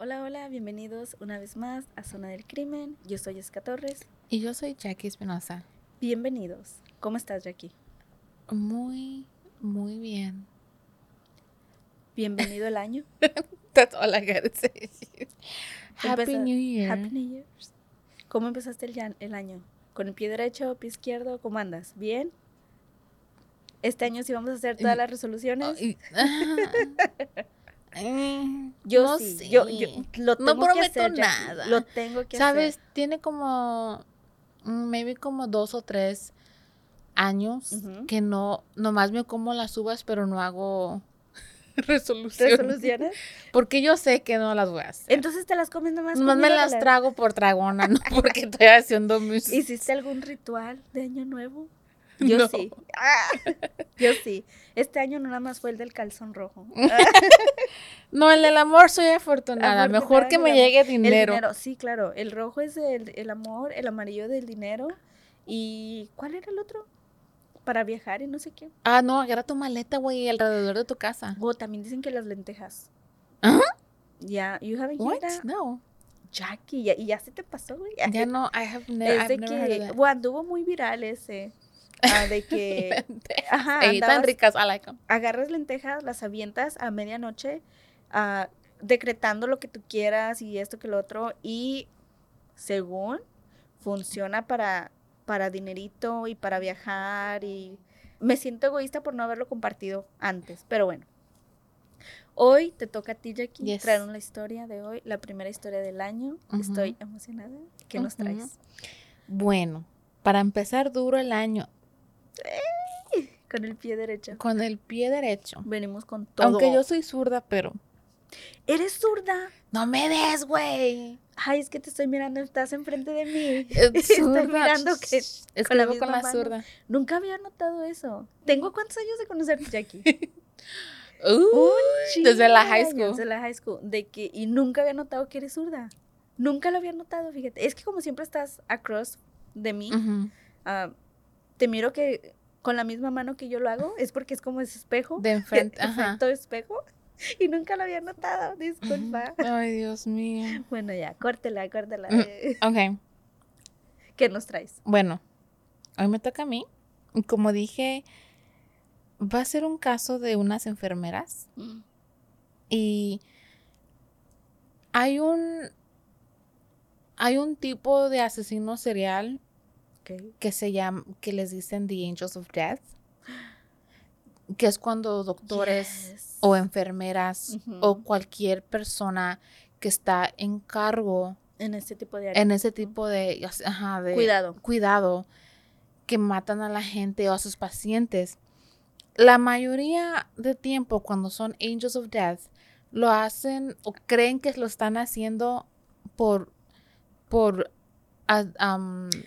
Hola, hola, bienvenidos una vez más a Zona del Crimen. Yo soy Jessica Torres. Y yo soy Jackie Espinosa. Bienvenidos. ¿Cómo estás, Jackie? Muy, muy bien. Bienvenido el año. That's all I gotta say. Happy New Year. Happy New Year. ¿Cómo empezaste el, el año? ¿Con el pie derecho, pie izquierdo? ¿Cómo andas? ¿Bien? Este año sí vamos a hacer todas las resoluciones. Eh, Yo no sí, sé. yo, yo lo No tengo que prometo hacer, Jackie, nada. Lo tengo que ¿Sabes? hacer. Tiene como, mm, maybe como dos o tres años que no, nomás me como las uvas, pero no hago resoluciones. ¿Resoluciones? Porque yo sé que no las voy a hacer. Entonces te las comes nomás. Nomás me las trago por tragona, no porque estoy haciendo mis... ¿Hiciste algún ritual de año nuevo? Yo No. sí. Ah, yo sí. Este año no nada más fue el del calzón rojo. No, el del amor soy afortunada. Afortunada Mejor que me amor. llegue El dinero. sí, claro. El rojo es el, el amor, el amarillo del dinero. ¿Y cuál era el otro? Para viajar y no sé qué. Ah, no, agarra tu maleta, güey, alrededor de tu casa. O también dicen que las lentejas. ¿Ah? Ya, you haven't What? heard? No. Jackie, ya, y ya se te pasó, güey. Ya no, I have never, I've heard que, of that. bueno, anduvo muy viral ese. Ah, de que Ajá, Ey, tan andabas- ricas, I like 'em. agarras lentejas, las avientas a medianoche, ah, decretando lo que tú quieras y esto que lo otro, y según funciona para, para dinerito y para viajar, y me siento egoísta por no haberlo compartido antes, pero bueno. Hoy te toca a ti, Jackie, Yes. traer una historia de hoy, la primera historia del año. Estoy emocionada. ¿Qué nos traes? Bueno, para empezar duro el año, Con el pie derecho. con el pie derecho. Venimos con todo. Aunque yo soy zurda, pero... ¿Eres zurda? ¡No me des, güey! Ay, es que te estoy mirando, estás enfrente de mí. Eh, Estoy mirando que Escribo con la con la mano. zurda. Nunca había notado eso. ¿Tengo cuántos años de conocerte, Jackie? Uy, desde la high school. Desde la high school. De que, y nunca había notado que eres zurda. Nunca lo había notado, fíjate. Es que como siempre estás across de mí, ah, te miro que con la misma mano que yo lo hago, es porque es como ese espejo. De enfrente. Efecto espejo. Y nunca lo había notado, disculpa. Ay, Dios mío. Bueno, ya, córtela, córtela. Mm. eh, Ok, ¿Qué nos traes? bueno, hoy me toca a mí. Como dije, va a ser un caso de unas enfermeras y hay un hay un tipo de asesino serial Que se llama que les dicen the angels of death, que es cuando doctores Yes. o enfermeras o cualquier persona que está en cargo En este tipo de área. en ese tipo de, ajá, de Cuidado. cuidado que matan a la gente o a sus pacientes. La mayoría de tiempo cuando son angels of death lo hacen o creen que lo están haciendo por por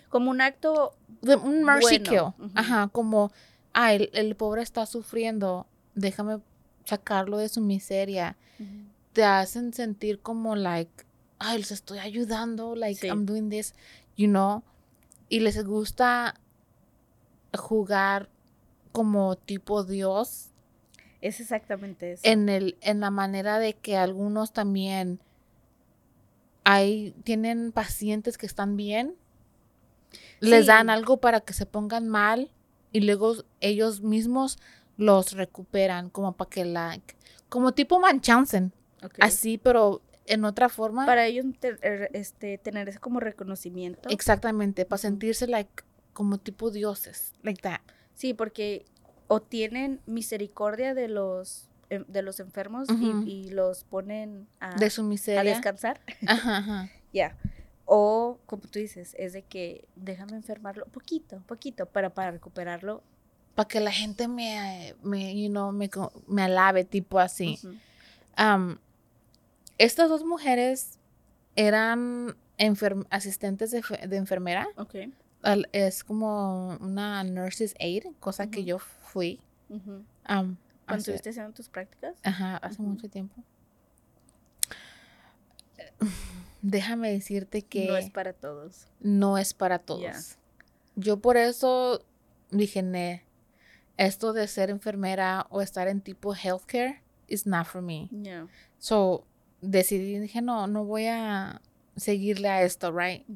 Como un acto de un mercy Bueno, kill. ujú. Ajá, como ah, el, el pobre está sufriendo, déjame sacarlo de su miseria. Te hacen sentir como, like, ay, les estoy ayudando, like, Sí. I'm doing this, you know. Y les gusta jugar como tipo Dios Es exactamente eso. en el en la manera de que algunos también hay tienen pacientes que están bien les dan algo para que se pongan mal y luego ellos mismos los recuperan como para que la como tipo Munchausen. Ok. así pero en otra forma. Para ellos te- er, este, tener ese como reconocimiento. exactamente para sentirse like como tipo dioses like that. Sí, porque o tienen misericordia de los de los enfermos y- Ujú. y, los ponen a, de su a miseria descansar. ajá, ajá. Ya. O, como tú dices, es de que déjame enfermarlo poquito, poquito, para, para recuperarlo. para que la gente me, me, you know, me, me alabe, tipo así. Ujú. Am, estas dos mujeres eran enfer- asistentes de, de enfermera. Ok. Al- Es como una nurse's aid, cosa que Ujú. yo fui. Ujú. Cuando hace, estuviste haciendo tus prácticas. ajá, hace mucho tiempo. Déjame decirte que No es para todos. no es para todos. Yo por eso dije, "Ne, esto de ser enfermera o estar en tipo healthcare is not for me. Ya. So, decidí, dije, no, no voy a seguirle a esto, right?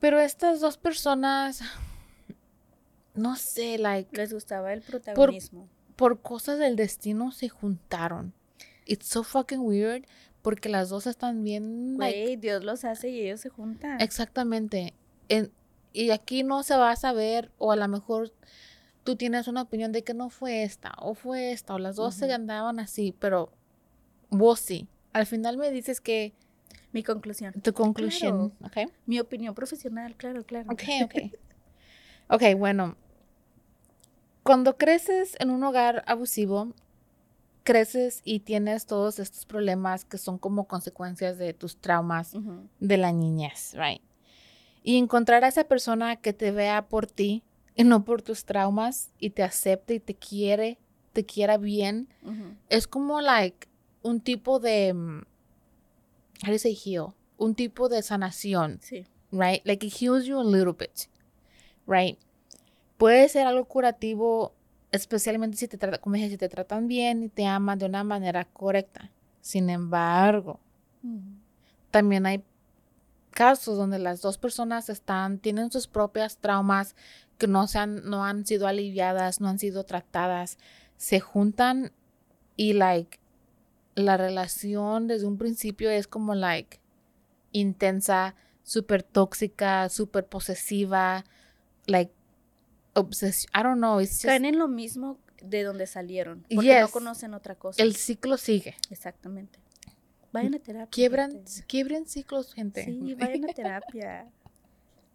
Pero estas dos personas, no sé, like, Les gustaba el protagonismo. por cosas del destino se juntaron. It's so fucking weird porque las dos están bien, like, Güey, Dios los hace y ellos se juntan. Exactamente. En- y aquí no se va a saber, o a lo mejor tú tienes una opinión de que no fue esta, o fue esta, o las dos se Ujú. andaban así, pero vos sí. Al final me dices que Mi conclusión. tu conclusión, ¿ok? Mi opinión profesional, claro, claro. Ok, ok. ok, bueno. Cuando creces en un hogar abusivo, creces y tienes todos estos problemas que son como consecuencias de tus traumas Ujú. de la niñez, right? Y encontrar a esa persona que te vea por ti y no por tus traumas y te acepte y te quiere, te quiera bien, Ujú. es como like un tipo de mm, how do you say heal? Un tipo de sanación, Sí. right? Like it heals you a little bit, right? Puede ser algo curativo, especialmente si te trata, como dije, si te tratan bien y te aman de una manera correcta. Sin embargo, también hay casos donde las dos personas están, tienen sus propias traumas que no, se han, no han sido aliviadas, no han sido tratadas, se juntan y like la relación desde un principio es como like intensa, súper tóxica, súper posesiva, like obsesión, I don't know, it's just- Caen en lo mismo de donde salieron. Porque no conocen otra cosa. el ciclo sigue. Exactamente. Vayan a terapia. Quiebran, gente. quiebren ciclos, gente. Sí, vayan a terapia.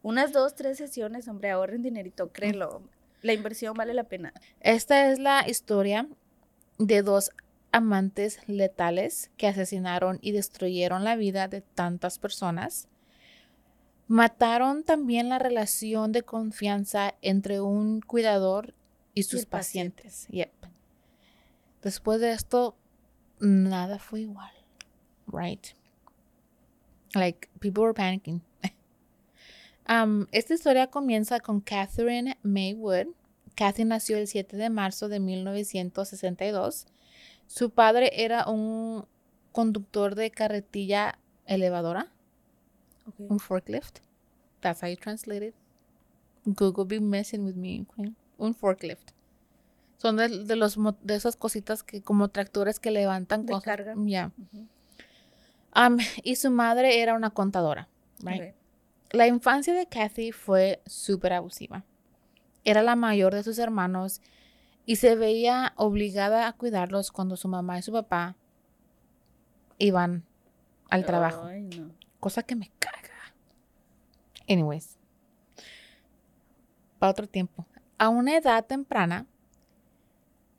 Unas dos, tres sesiones, hombre, ahorren dinerito, créelo. La inversión vale la pena. Esta es la historia de dos amantes letales que asesinaron y destruyeron la vida de tantas personas. Mataron también la relación de confianza entre un cuidador y sus paciente. pacientes. Yep. Después de esto, nada fue igual. Right? Like, people were panicking. Um, esta historia comienza con Catherine Maywood. Kathy nació el 7 de marzo de 1962. Su padre era un conductor de carretilla elevadora, un forklift. That's how you translate it. Google be messing with me. Un forklift. Son de, de los de esas cositas que como tractores que levantan De cosas. Ya. Um, y su madre era una contadora. Right? La infancia de Kathy fue súper abusiva. Era la mayor de sus hermanos y se veía obligada a cuidarlos cuando su mamá y su papá iban al trabajo. Ay, no. Cosa que me caga. Anyways. Para otro tiempo. A una edad temprana,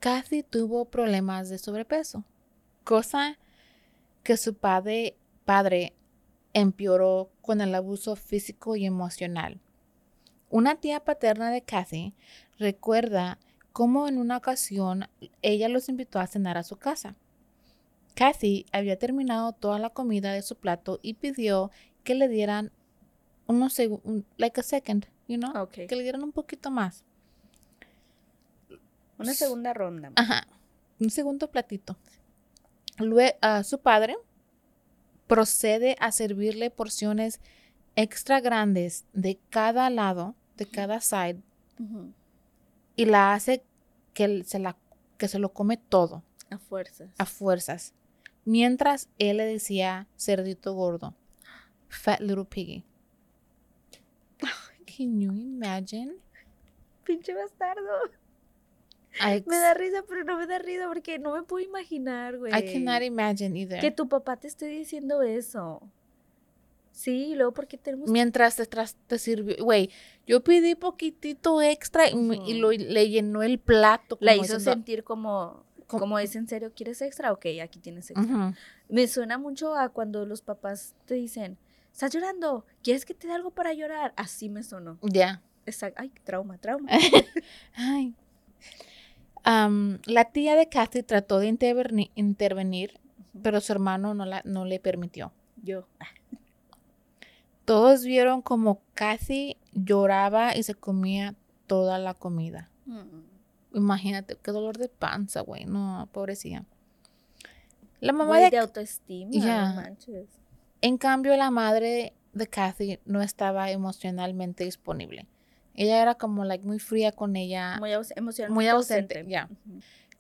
Kathy tuvo problemas de sobrepeso. Cosa que su padre, padre empeoró con el abuso físico y emocional. Una tía paterna de Kathy recuerda cómo en una ocasión ella los invitó a cenar a su casa. Kathy había terminado toda la comida de su plato y pidió que le dieran unos segundos, like a second, you know, Ok. que le dieran un poquito más. Una segunda ronda. Ajá, un segundo platito. Luego, su padre procede a servirle porciones extra grandes de cada lado, de cada side, y la hace que se, la, que se lo come todo, A fuerzas. a fuerzas. Mientras él le decía cerdito gordo, fat little piggy. Can you imagine? Pinche bastardo. I, Me da risa, pero no me da risa porque no me puedo imaginar, güey. I cannot imagine either. Que tu papá te esté diciendo eso. Sí, y luego porque tenemos... Mientras te, te sirvió, güey, yo pedí poquitito extra y, me- y lo, le llenó el plato. La hizo diciendo, sentir como... como- Como es en serio, ¿quieres extra? Ok, aquí tienes extra. Me suena mucho a cuando los papás te dicen, ¿estás llorando? ¿Quieres que te dé algo para llorar? Así me sonó. Ya. Exacto. Ay, trauma, trauma. Ay. La tía de Kathy trató de interveni- intervenir, pero su hermano no, la, no le permitió. Yo. Todos vieron como Kathy lloraba y se comía toda la comida. Mm. Imagínate, qué dolor de panza, güey. No, pobrecilla. La mamá de de autoestima, Ya. no manches. En cambio, la madre de Kathy no estaba emocionalmente disponible. Ella era como like, muy fría con ella, Muy aus- emocionalmente muy ausente.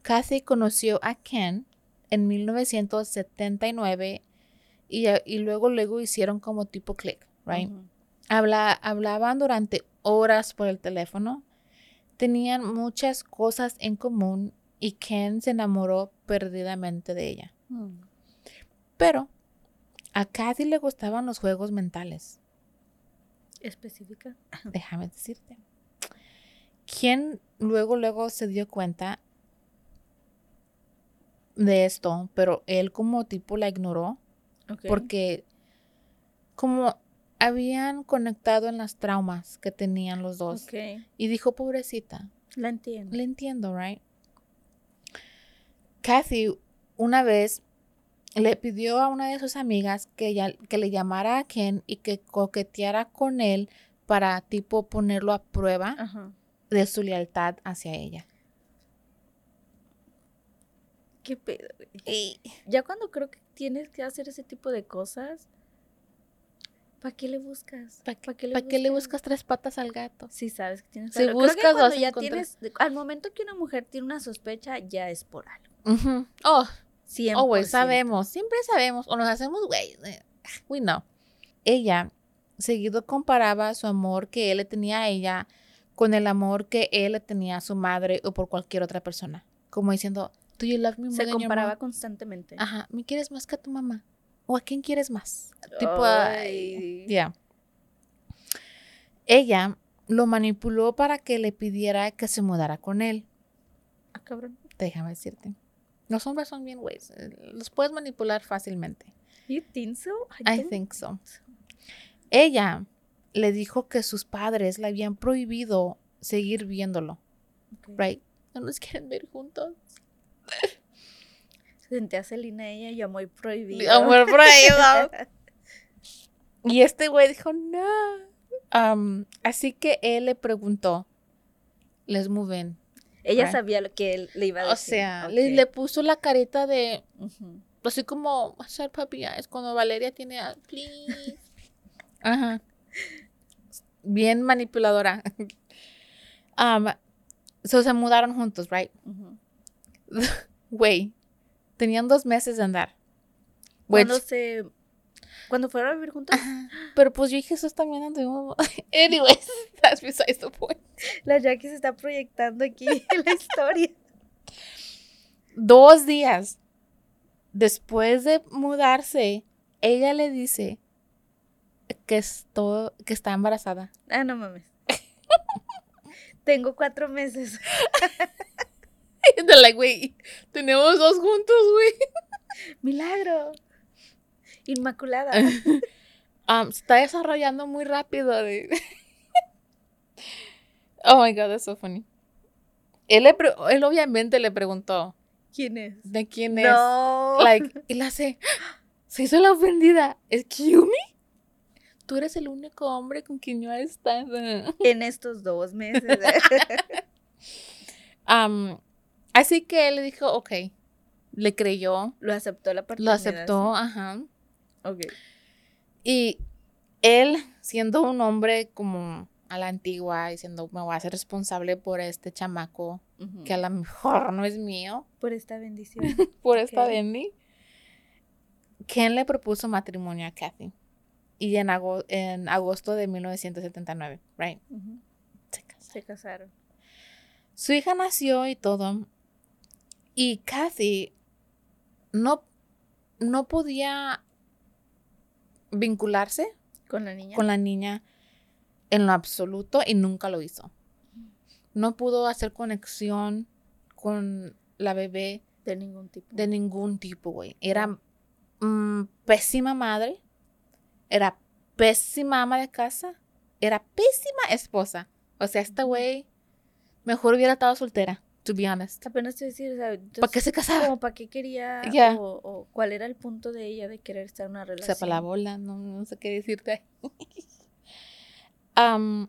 Kathy conoció a Ken en 1979 y, y luego luego hicieron como tipo click, right? Habla- hablaban durante horas por el teléfono. Tenían muchas cosas en común y Ken se enamoró perdidamente de ella. Mm. Pero a Kathy le gustaban los juegos mentales. Específica. déjame decirte. Quien luego, luego se dio cuenta de esto, pero él como tipo la ignoró porque como habían conectado en las traumas que tenían los dos y dijo, pobrecita, La entiendo. le entiendo, right? Kathy una vez le pidió a una de sus amigas que, ella- que le llamara a Ken y que coqueteara con él para tipo ponerlo a prueba Ajá. de su lealtad hacia ella. ¿Qué pedo, güey? Ya cuando creo que tienes que hacer ese tipo de cosas, ¿para qué le buscas? ¿Para ¿Pa' qué le ¿Para qué le buscas tres patas al gato? Si sabes que tienes Si. Creo que buscas, cuando a ya tienes, al momento que una mujer tiene una sospecha, ya es por algo. Oh, 100%. oh, güey, sabemos, siempre sabemos, o nos hacemos, güey, eh, we know. Ella seguido comparaba su amor que él le tenía a ella con el amor que él le tenía a su madre o por cualquier otra persona. Como diciendo, do you love me more Se comparaba mom?" constantemente. Ajá, ¿me quieres más que a tu mamá? ¿O a quién quieres más? Tipo, ay, ya. Ella lo manipuló para que le pidiera que se mudara con él. Ah, cabrón. Déjame decirte. Los hombres son bien güeyes. eh, Los puedes manipular fácilmente. You think so? I think so. Ella le dijo que sus padres le habían prohibido seguir viéndolo. Right? No nos quieren ver juntos. Senté a Celina ella y amor prohibido. Amor prohibido. Y este güey dijo, no. Am, así que él le preguntó, les mueven. Ella Right. sabía lo que él le iba a O decir. sea, le, puso la carita de, así como hacer papi es cuando Valeria tiene a, please. Ajá. Bien manipuladora. Um, so se mudaron juntos, right? Güey, tenían dos meses de andar. Which- Cuando se... Cuando fueron a vivir juntos, Ajá. Pero pues yo y Jesús también anduvimos. Anyways, that's besides the point. la Jackie se está proyectando aquí en la historia. Dos días después de mudarse, ella le dice que, esto, que está embarazada. Ah, no mames. Tengo cuatro meses. De like, güey, tenemos dos juntos, güey. Milagro. Inmaculada. Um, se está desarrollando muy rápido. de- Oh my god, that's so funny. Él, le él obviamente le preguntó, ¿Quién es? ¿de quién es? No. Like, y la hace, se hizo la ofendida. ¿Excuse me? Tú eres el único hombre con quien yo he estado. en estos dos meses. Am, así que él le dijo, ok, le creyó, lo aceptó la lo paternidad. aceptó, ajá. Ok. Y él, siendo un hombre como a la antigua, diciendo, me voy a hacer responsable por este chamaco, que a lo mejor no es mío, Por esta bendición. por esta Ok. Bendy, Ken le propuso matrimonio a Kathy. Y en, ago- en agosto de 1979, right? Ujú. Se casaron. Se casaron. Su hija nació y todo. Y Kathy no, no podía vincularse Con la niña. con la niña en lo absoluto y nunca lo hizo. No pudo hacer conexión con la bebé De ningún tipo. de ningún tipo, güey. Era mm, pésima madre, era pésima ama de casa, era pésima esposa. O sea, esta güey mejor hubiera estado soltera, to be honest. Apenas te decir, o sea, ¿Para qué se casara? como para qué quería o, o cuál era el punto de ella de querer estar en una O relación. sea, para la bola, no, no sé qué decirte. Am,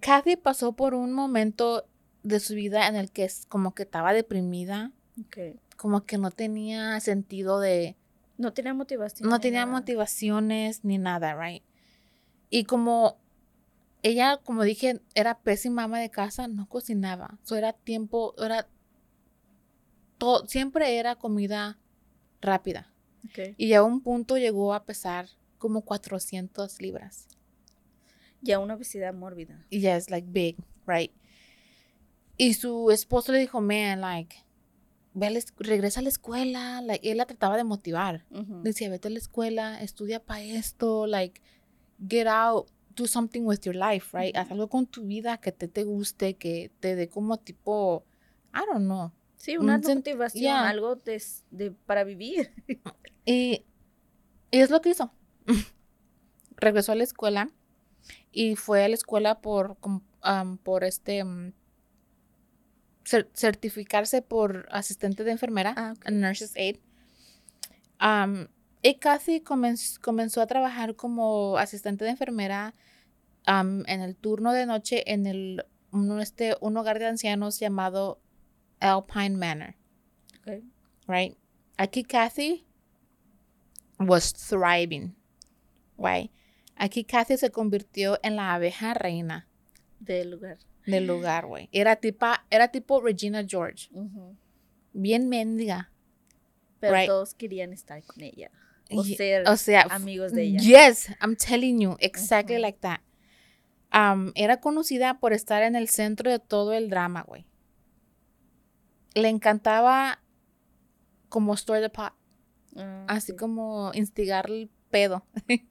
Kathy pasó por un momento de su vida en el que es como que estaba deprimida, Ok. como que no tenía sentido de, No tenía motivación. no tenía nada. motivaciones ni nada, right? Y como ella, como dije, era pésima ama de casa, no cocinaba. So era tiempo, era todo, siempre era comida rápida. Ok. Y a un punto llegó a pesar como 400 libras. Ya una obesidad mórbida. Y ya es like big, right? Y su esposo le dijo, man, like, ve a la regresa a la escuela. Like, él la trataba de motivar. Ujú. Decía, vete a la escuela, estudia para esto, like, get out, do something with your life, right? Haz algo con tu vida que te, te guste, que te dé como tipo, I don't know. Sí, una motivación, algo de, de- para vivir. Y, y es lo que hizo. Regresó a la escuela y fue a la escuela por, por este, cer- certificarse por asistente de enfermera, Ah, a nurse's aid. Am, y Kathy comenz- comenzó a trabajar como asistente de enfermera en el turno de noche en el, un, este, un hogar de ancianos llamado Alpine Manor Ok. right? Aquí Kathy was thriving, right? Aquí Kathy se convirtió en la abeja reina Del lugar. del lugar, güey. Era, tipa, era tipo Regina George, bien mendiga. Pero Right. todos querían estar con ella. O ser o sea, amigos de ella. Yes, I'm telling you, exactly like that. Um, era conocida por estar en el centro de todo el drama, güey. Le encantaba como stir the pot. Ah, así sí. como instigar el pedo.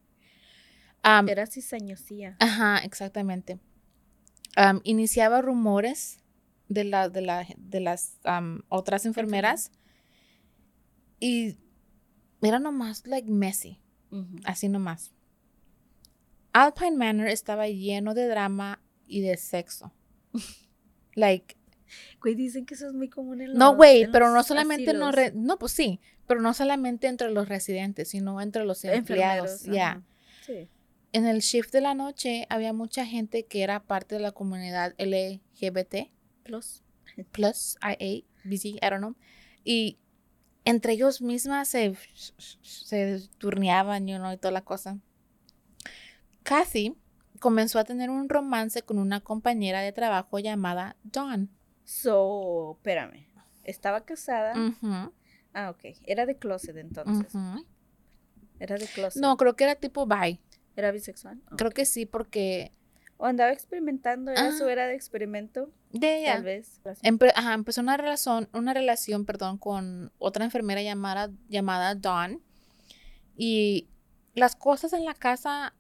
Am, Era cizañosía. ajá, exactamente. Am, iniciaba rumores de, la, de, la, de las otras enfermeras y era nomás like messy, así nomás. Alpine Manor estaba lleno de drama y de sexo. like, Güey, dicen que eso es muy común en los no, güey, pero no solamente no, re- no, pues sí, pero no solamente entre los residentes, sino entre los empleados. Ya. ajá. Sí. En el shift de la noche había mucha gente que era parte de la comunidad LGBT, Plus. plus, IA, BC, I don't know. Y entre ellos mismas se, se turneaban, you know, y toda la cosa. Kathy comenzó a tener un romance con una compañera de trabajo llamada Dawn. So, espérame. Estaba casada. Ah, ok. Era de closet entonces. Era de closet. No, creo que era tipo bi. ¿Era bisexual? Creo que sí, porque O andaba experimentando. ¿Era eso? Ah. ¿Era de experimento? de ella. Tal vez. Empe- ajá, empezó una relación, una relación, perdón, con otra enfermera llamada, llamada Dawn. Y las cosas en la casa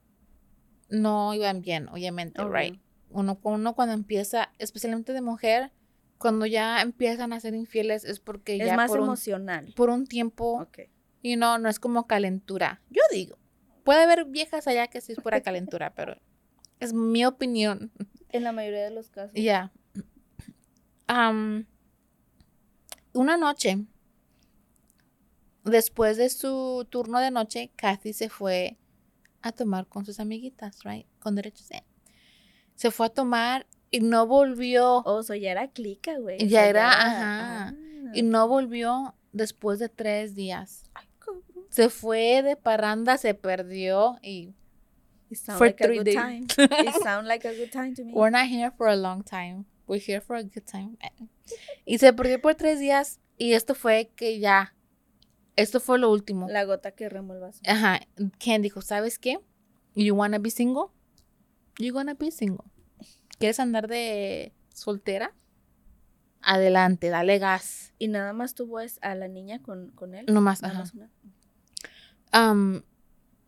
no iban bien, obviamente, right? Uno, uno cuando empieza, especialmente de mujer, cuando ya empiezan a ser infieles es porque Es ya más por un, emocional. por un tiempo, Ok. y no, no es como calentura. Yo digo, puede haber viejas allá que sí es pura calentura, pero Es mi opinión. En la mayoría de los casos. Ya. Am, una noche, después de su turno de noche, Kathy se fue a tomar con sus amiguitas, right? Con derechos. eh. Se fue a tomar y no volvió. Oh, so ya era clica, güey. Ya era, ajá. ah. Y no volvió después de tres días. Ay. Se fue de parranda, se perdió y It sound For like a three good days. time. It sound like a good time to me. We're not here for a long time. We're here for a good time. Y se perdió por tres días. Y esto fue que ya. Esto fue lo último. La gota que remó el vaso. Ajá. Ken dijo: ¿Sabes qué? You wanna be single? You gonna be single. ¿Quieres andar de soltera? Adelante, dale gas. Y nada más tuvo a la niña con, con él. No más, Nada ajá. más una. Um,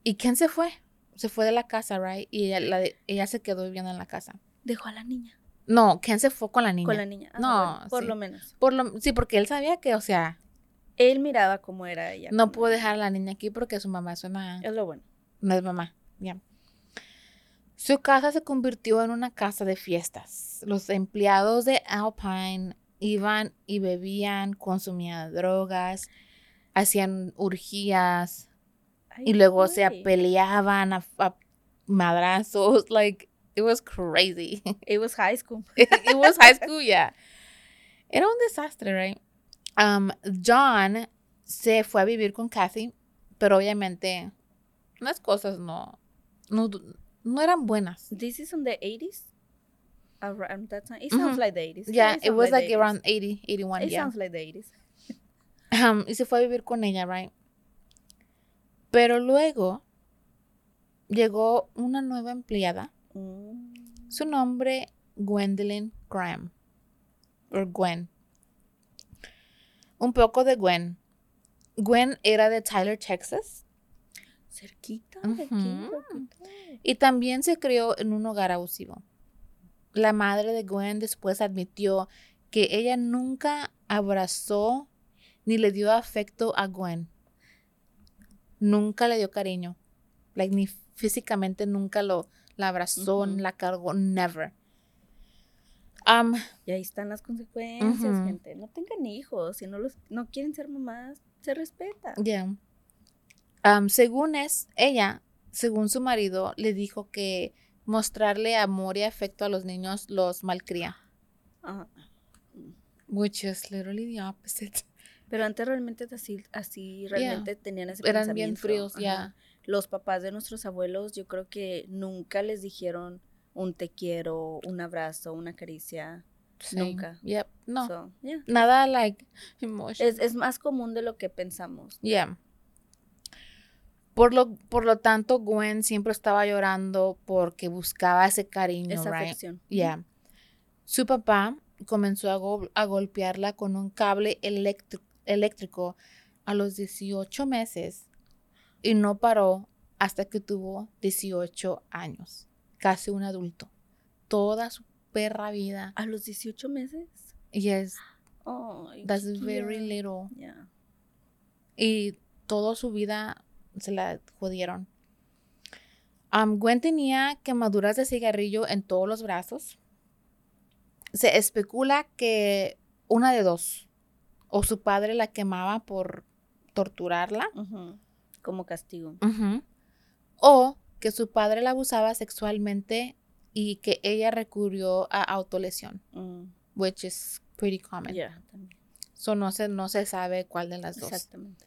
y Ken se fue. Se fue de la casa, right? Y ella, la de- ella se quedó viviendo en la casa. Dejó a la niña. No, Ken se fue con la niña. Con la niña. Ah, No, bueno, por sí. lo menos. Por lo, sí, porque él sabía que, o sea, Él miraba cómo era ella. no pudo dejar a la niña aquí porque su mamá es una... Es lo bueno. No es mamá, ya. Su casa se convirtió en una casa de fiestas. Los empleados de Alpine iban y bebían, consumían drogas, hacían urgías y luego se peleaban a, a madrazos. Like, it was crazy. It was high school. it was high school, yeah. Era un desastre, right? Um, John se fue a vivir con Kathy, pero obviamente las cosas no, no, no eran buenas. This is on the 80s? Around that time? It sounds Mhm. like the 80s. Yeah, it it was like the 80s. around 80, 81, It yeah. sounds like the 80s. Um, y se fue a vivir con ella, right? Pero luego llegó una nueva empleada, Mm. su nombre Gwendolyn Graham, o Gwen. Un poco de Gwen. Gwen era de Tyler, Texas, Cerquita de aquí. Y también se crió en un hogar abusivo. La madre de Gwen después admitió que ella nunca abrazó ni le dio afecto a Gwen. Nunca le dio cariño. Like, ni físicamente nunca lo la abrazó, Ujú. la cargó, never. Um, Y ahí están las consecuencias, gente. No tengan hijos. Si no, los, no quieren ser mamás, se respeta. Yeah. Um, según es, ella, según su marido, le dijo que mostrarle amor y afecto a los niños los malcría. Ajá. Which is literally the opposite. Pero antes realmente así, así realmente tenían ese Eran bien fríos, ya. Los papás de nuestros abuelos, yo creo que nunca les dijeron un te quiero, un abrazo, una caricia. Nunca. Yep. No. So, yeah. Nada like emotion. es, es más común de lo que pensamos. Yeah. Por lo, por lo tanto, Gwen siempre estaba llorando porque buscaba ese cariño, Esa right? afección. Yeah. Su papá comenzó a, go- a golpearla con un cable electri- eléctrico a los 18 meses y no paró hasta que tuvo 18 años, casi un adulto. Toda su perra vida. A los 18 meses. Yes, Ay, that's very little. Yeah. Y toda su vida se la jodieron. Um, Gwen tenía quemaduras de cigarrillo en todos los brazos. Se especula que una de dos. O su padre la quemaba por torturarla. Como castigo. O que su padre la abusaba sexualmente y que ella recurrió a autolesión. Mm, Which is pretty common. yeah. So no se, no se sabe cuál de las dos. Exactamente.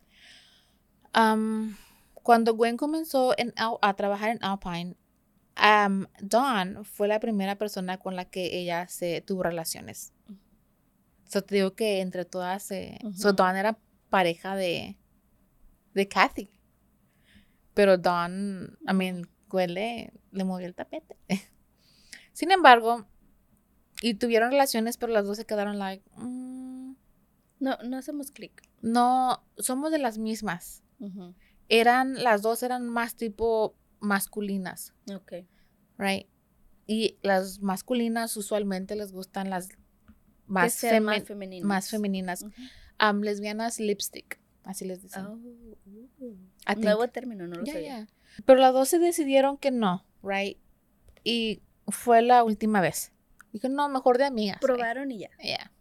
Am, cuando Gwen comenzó en a trabajar en Alpine, am, Dawn fue la primera persona con la que ella se tuvo relaciones. So te digo que entre todas, se so. Dawn era pareja de, de Kathy. Pero Dawn, I mean, Gwen le, movió el tapete. Sin embargo, y tuvieron relaciones, pero las dos se quedaron like, "Mm, No, no hacemos clic. no, somos de las mismas eran, las dos eran más tipo masculinas, Ok. right? Y las masculinas usualmente les gustan las más, Que sean más femi- femeninas. más femeninas. Lesbianas lipstick, así les dicen. Oh, uh, Nuevo término, no lo Yeah, sabía. yeah. Pero las dos se decidieron que no, right? y fue la última vez. Dije, no, mejor de amigas. güey". Probaron y ya. Yeah.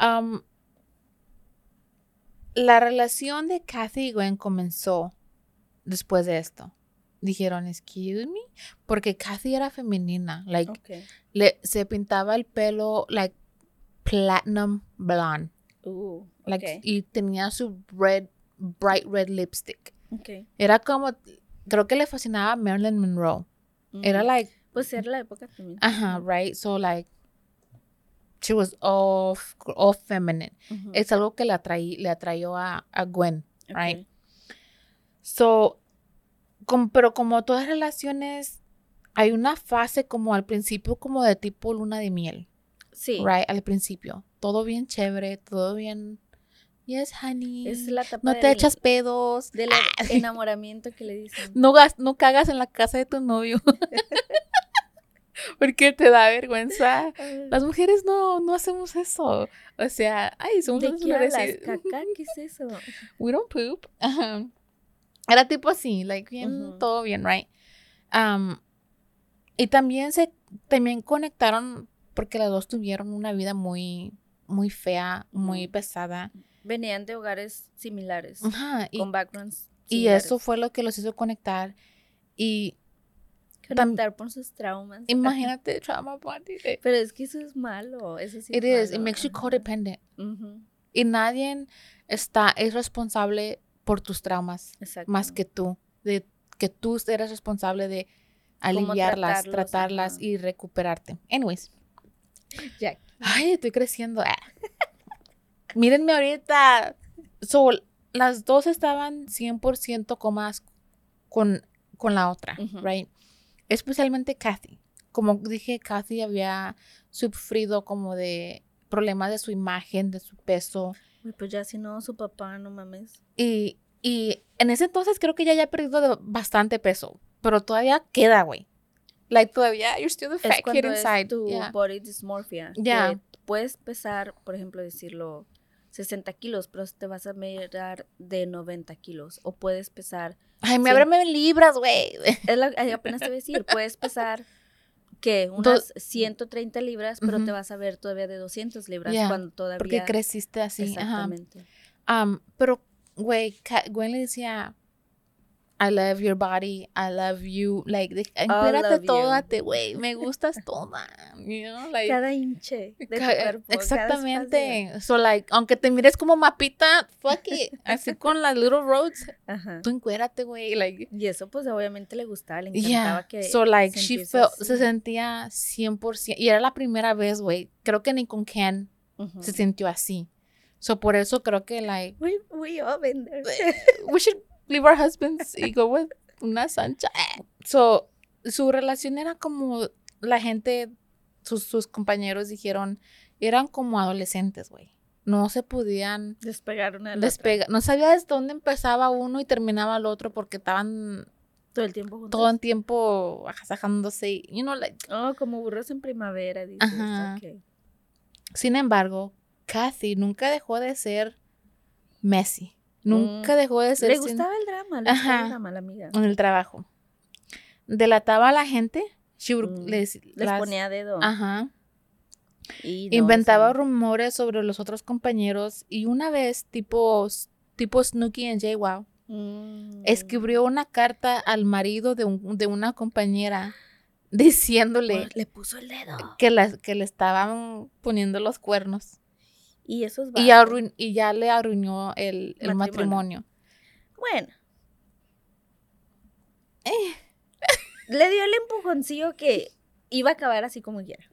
Um, la relación de Kathy y Gwen comenzó después de esto. Dijeron, excuse me, porque Kathy era femenina, like, le, se pintaba el pelo, like, platinum blonde, Uh, like, y tenía su red, bright red lipstick. ok. Era como, creo que le fascinaba a Marilyn Monroe. Era like, Pues era la época también. ajá, right, so like, she was all, all feminine. Ujú. es algo que le, atraí, le atrayó a, a Gwen, right? So, pero como todas relaciones, hay una fase como al principio como de tipo luna de miel, Sí. right? Al principio, todo bien chévere, todo bien, yes, honey, Es la etapa no te del- echas pedos, del Ah, enamoramiento que le dicen. no, gas- no cagas en la casa de tu novio. Porque te da vergüenza. Las mujeres no, no hacemos eso. O sea, ay, somos ¿De qué hablas? ¿Caca? ¿Qué es eso? we don't poop. Ajá. Era tipo así, like bien, Ujú. todo bien, right? Um, y también se, también conectaron porque las dos tuvieron una vida muy, muy fea, muy pesada. Venían de hogares similares, Ajá, y, con backgrounds y similares. eso fue lo que los hizo conectar. Y Conectar por sus traumas. imagínate, trauma bonding. Pero es que eso es malo. Eso sí It es is, it malo, makes you codependent. Ujú, Y nadie está, es responsable por tus traumas. Exacto. más que tú, de que tú eres responsable de aliviarlas, tratarlas ajá. y recuperarte. Anyways, Ya. ay, estoy creciendo. ah. Mírenme ahorita. So, las dos estaban 100% cómodas con, con la otra, right? Especialmente Kathy. Como dije, Kathy había sufrido como de problemas de su imagen, de su peso. Pues ya si no, su papá, no mames. Y, y en ese entonces creo que ya haya perdido bastante peso. Pero todavía queda, güey. Like, todavía, you're still the Es fat kid cuando es inside. tu Yeah. body dysmorphia. Ya. que puedes pesar, por ejemplo, decirlo, 60 kilos, pero te vas a mirar de 90 kilos. O puedes pesar, Ay, me ábreme en libras, güey. es lo, ay, apenas te voy a decir, puedes pesar que unas 130 libras, pero te vas a ver todavía de 200 libras cuando todavía... Porque creciste así. Ajá. Exactamente. Um, pero, güey, Gwen le decía, I love your body, I love you. Like, de, tódate, güey. Me gustas toda. You know, like, Cada hinche de tu ca- cuerpo. cada espacio. Exactamente. So, like, aunque te mires como mapita, fuck it. Así con las little roads, Ajá. tú encuérate, güey. Like, Y eso pues obviamente le gustaba, le encantaba Yeah, que so like she felt, se sentía 100% y era la primera vez, güey. Creo que ni con Ken Ujú. se sintió así. So por eso creo que like We, we all been there. we should leave our husbands y go with una sancha. So su relación era como la gente sus, sus compañeros dijeron eran como adolescentes, güey. No se podían Despegar una de la otra. despegar. No sabías dónde empezaba uno y terminaba el otro porque estaban Todo el tiempo juntos. todo el tiempo agasajándose. y, You know, like Oh, como burros en primavera, dices. Sin embargo, Kathy nunca dejó de ser Messi. Nunca dejó de ser Le sin- gustaba el drama, le gustaba el drama la amiga. en el trabajo. Delataba a la gente. Mm. les, Les las- ponía dedo. Ajá. y no, Inventaba rumores sobre los otros compañeros. Y una vez, tipo, tipo Snooki en JWoww, Mm. escribió una carta al marido de, un- de una compañera diciéndole Le puso el dedo. que, la- que le estaban poniendo los cuernos. Y eso es Y, arruin- y ya le arruinó el, el Matrimonio. matrimonio. Bueno. Le dio el empujoncillo que iba a acabar así como quiera.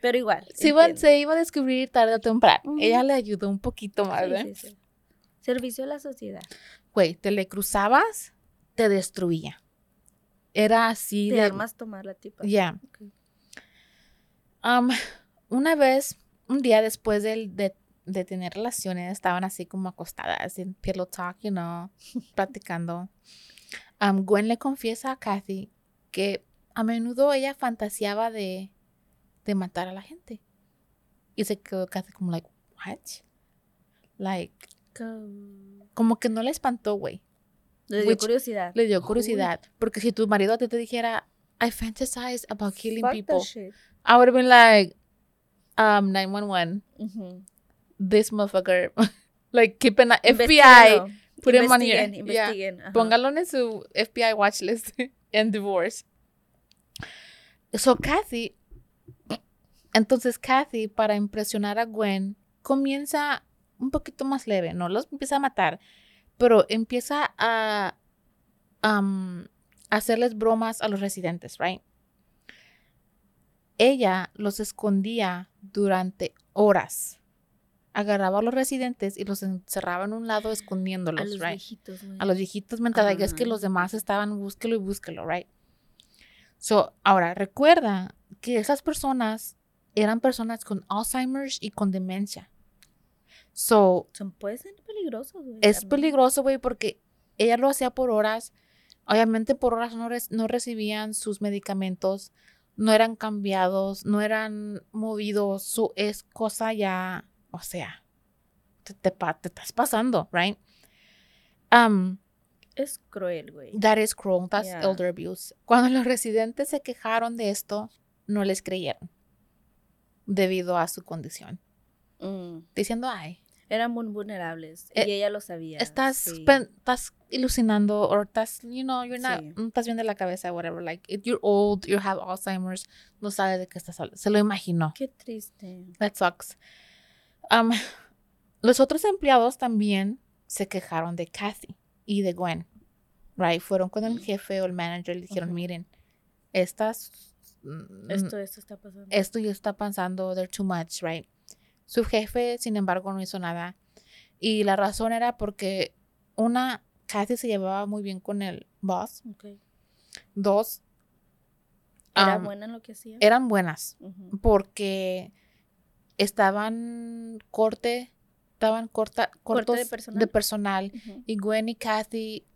Pero igual. Se iba, se iba a descubrir tarde o temprano. Ella le ayudó un poquito más, Sí, sí. Servicio a la sociedad. Güey, te le cruzabas, te destruía. Era así Te de... armas tomar la tipa. Ya. Am, una vez, un día después del- de, de tener relaciones, estaban así como acostadas en pillow talk, you know, platicando. Am, Gwen le confiesa a Kathy que a menudo ella fantaseaba de, de matar a la gente. Y se quedó Kathy como like, what? Like, Co- como que no le espantó, güey. Le dio Which- curiosidad. Le dio Uy. curiosidad. Porque si tu marido ti te dijera, I fantasized about killing Fuck people. I would have been like, um, 911, Ujú. This motherfucker. like, keeping an FBI. Put him on your- Investiguen, yeah. Póngalo en su FBI watch list en divorce. So, Kathy. Entonces, Kathy, para impresionar a Gwen, comienza un poquito más leve. No los empieza a matar, pero empieza a um, hacerles bromas a los residentes, right? Ella los escondía durante horas. Agarraba a los residentes y los encerraba en un lado escondiéndolos, a los right? viejitos, a los viejitos mientras es que los demás estaban búsquelo y búsquelo, right? So, ahora recuerda que esas personas eran personas con Alzheimer's y con demencia. So, Son, puede ser peligrosos, güey. es peligroso, güey, porque ella lo hacía por horas. Obviamente por horas no, no recibían sus medicamentos, no eran cambiados, no eran movidos. Su es cosa ya, o sea, te, te, te estás pasando, right? Um, Es cruel, güey. That is cruel. That's Yeah. elder abuse. Cuando los residentes se quejaron de esto, no les creyeron debido a su condición, Mm. diciendo, ay, Eran muy vulnerables. Eh, y ella lo sabía. estás, sí. estás ilusionando o estás, you know, you're not, Sí. no estás bien de la cabeza, whatever. Like, if you're old, you have Alzheimer's, no sabes de qué estás hablando. Se lo imaginó. Qué triste. That sucks. Um, los otros empleados también se quejaron de Kathy y de Gwen. Right? Fueron con el jefe o el manager y le dijeron, miren, estas... mm, Esto, esto está pasando. esto ya está pasando, they're too much, right? Su jefe, sin embargo, no hizo nada. Y la razón era porque, una, Kathy se llevaba muy bien con el boss. Dos, Era um, buena en lo que hacía. eran buenas porque estaban corte, estaban corta, cortos de personal. de personal. Y Gwen y Kathy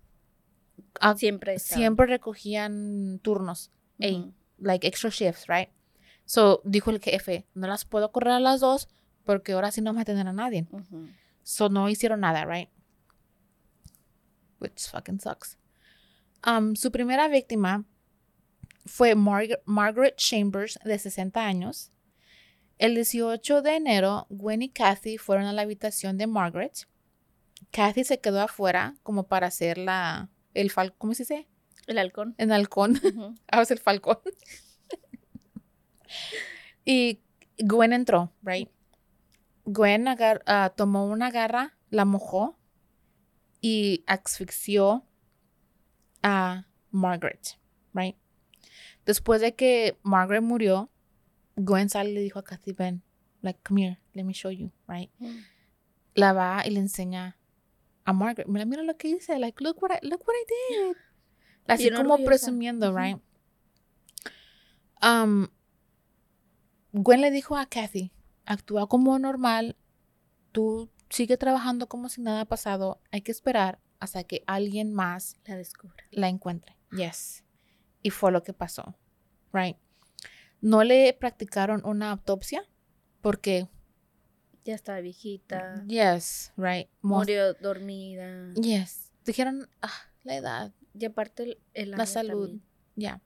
Siempre estaban. siempre recogían turnos. Ey, like extra shifts, right? So dijo el jefe, no las puedo correr a las dos porque ahora sí no me atender a nadie. So no hicieron nada, right? Which fucking sucks. Um, su primera víctima fue Marg- Margaret Chambers, de 60 años. El 18 de enero, Gwen y Kathy fueron a la habitación de Margaret. Kathy se quedó afuera como para hacer la, el fal, ¿cómo se dice? El halcón. En halcón. Ah, es el falcón. y Gwen entró, right? Gwen agar- ah, tomó una garra, la mojó y asfixió a Margaret, right? Después de que Margaret murió, Gwen sale y le dijo a Kathy, ven, like, come here, let me show you, right? Mm. La va y le enseña a Margaret, mira, mira lo que hice, like, look what I, look what I did. Así como orgullosa. presumiendo, right? Um, Gwen le dijo a Kathy, actúa como normal, tú sigue trabajando como si nada ha pasado, hay que esperar hasta que alguien más La descubre. la encuentre. Yes. Y fue lo que pasó, right? No le practicaron una autopsia porque, Ya estaba viejita. yes, right? Most- Murió dormida. yes. Dijeron, ah, la edad, Y aparte el, el la salud, ya.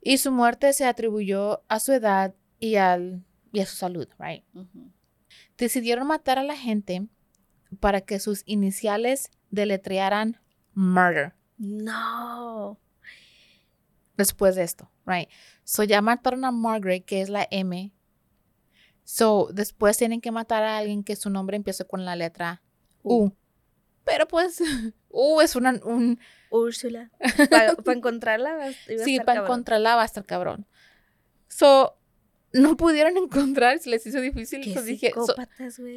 Y su muerte se atribuyó a su edad y, al, y a su salud, right? Decidieron matar a la gente para que sus iniciales deletrearan murder No. después de esto, right? So ya mataron a Margaret, que es la M. So después tienen que matar a alguien que su nombre empiece con la letra U. Pero pues, U es una, un, Úrsula. Para encontrarla. va- sí, para encontrarla va a estar cabrón. So, no pudieron encontrar, se les hizo difícil. Qué so dije, so-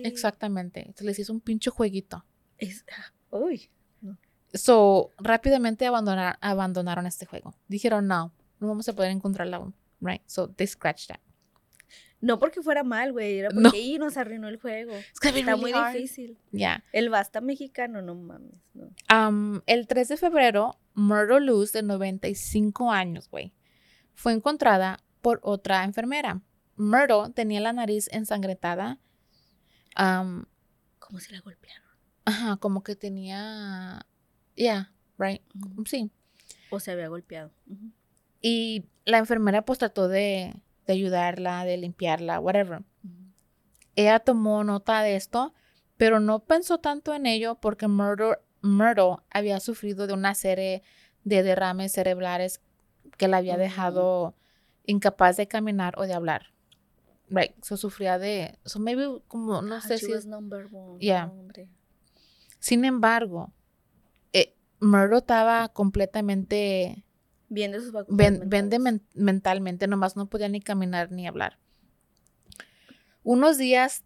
exactamente, se les hizo un pinche jueguito. Es- Uy. So, rápidamente abandonar, abandonaron este juego. Dijeron, no, no vamos a poder encontrarla aún. Right? So, they scratched that. No porque fuera mal, güey. Era No. porque ahí nos arruinó el juego. Gonna be Está really muy hard. difícil. Yeah. El basta mexicano, no mames. No. Um, el 3 de febrero, Myrtle Luz, de 95 años, güey, fue encontrada por otra enfermera. Myrtle tenía la nariz ensangrentada. Um, ¿Cómo se la golpearon? ajá, como que tenía. Yeah, right. Ujú. Sí. O se había golpeado. Y la enfermera pues trató de, de ayudarla, de limpiarla, whatever. Ella tomó nota de esto, pero no pensó tanto en ello porque Myrtle, Myrtle había sufrido de una serie de derrames cerebrales que la había dejado incapaz de caminar o de hablar. Right, so sufría de, so maybe como, no Ah, sé she si es number one. Yeah. Hombre. Sin embargo, eh, Murdo estaba completamente Bien de sus facultades ven- vende men- mentalmente, nomás no podía ni caminar ni hablar. Unos días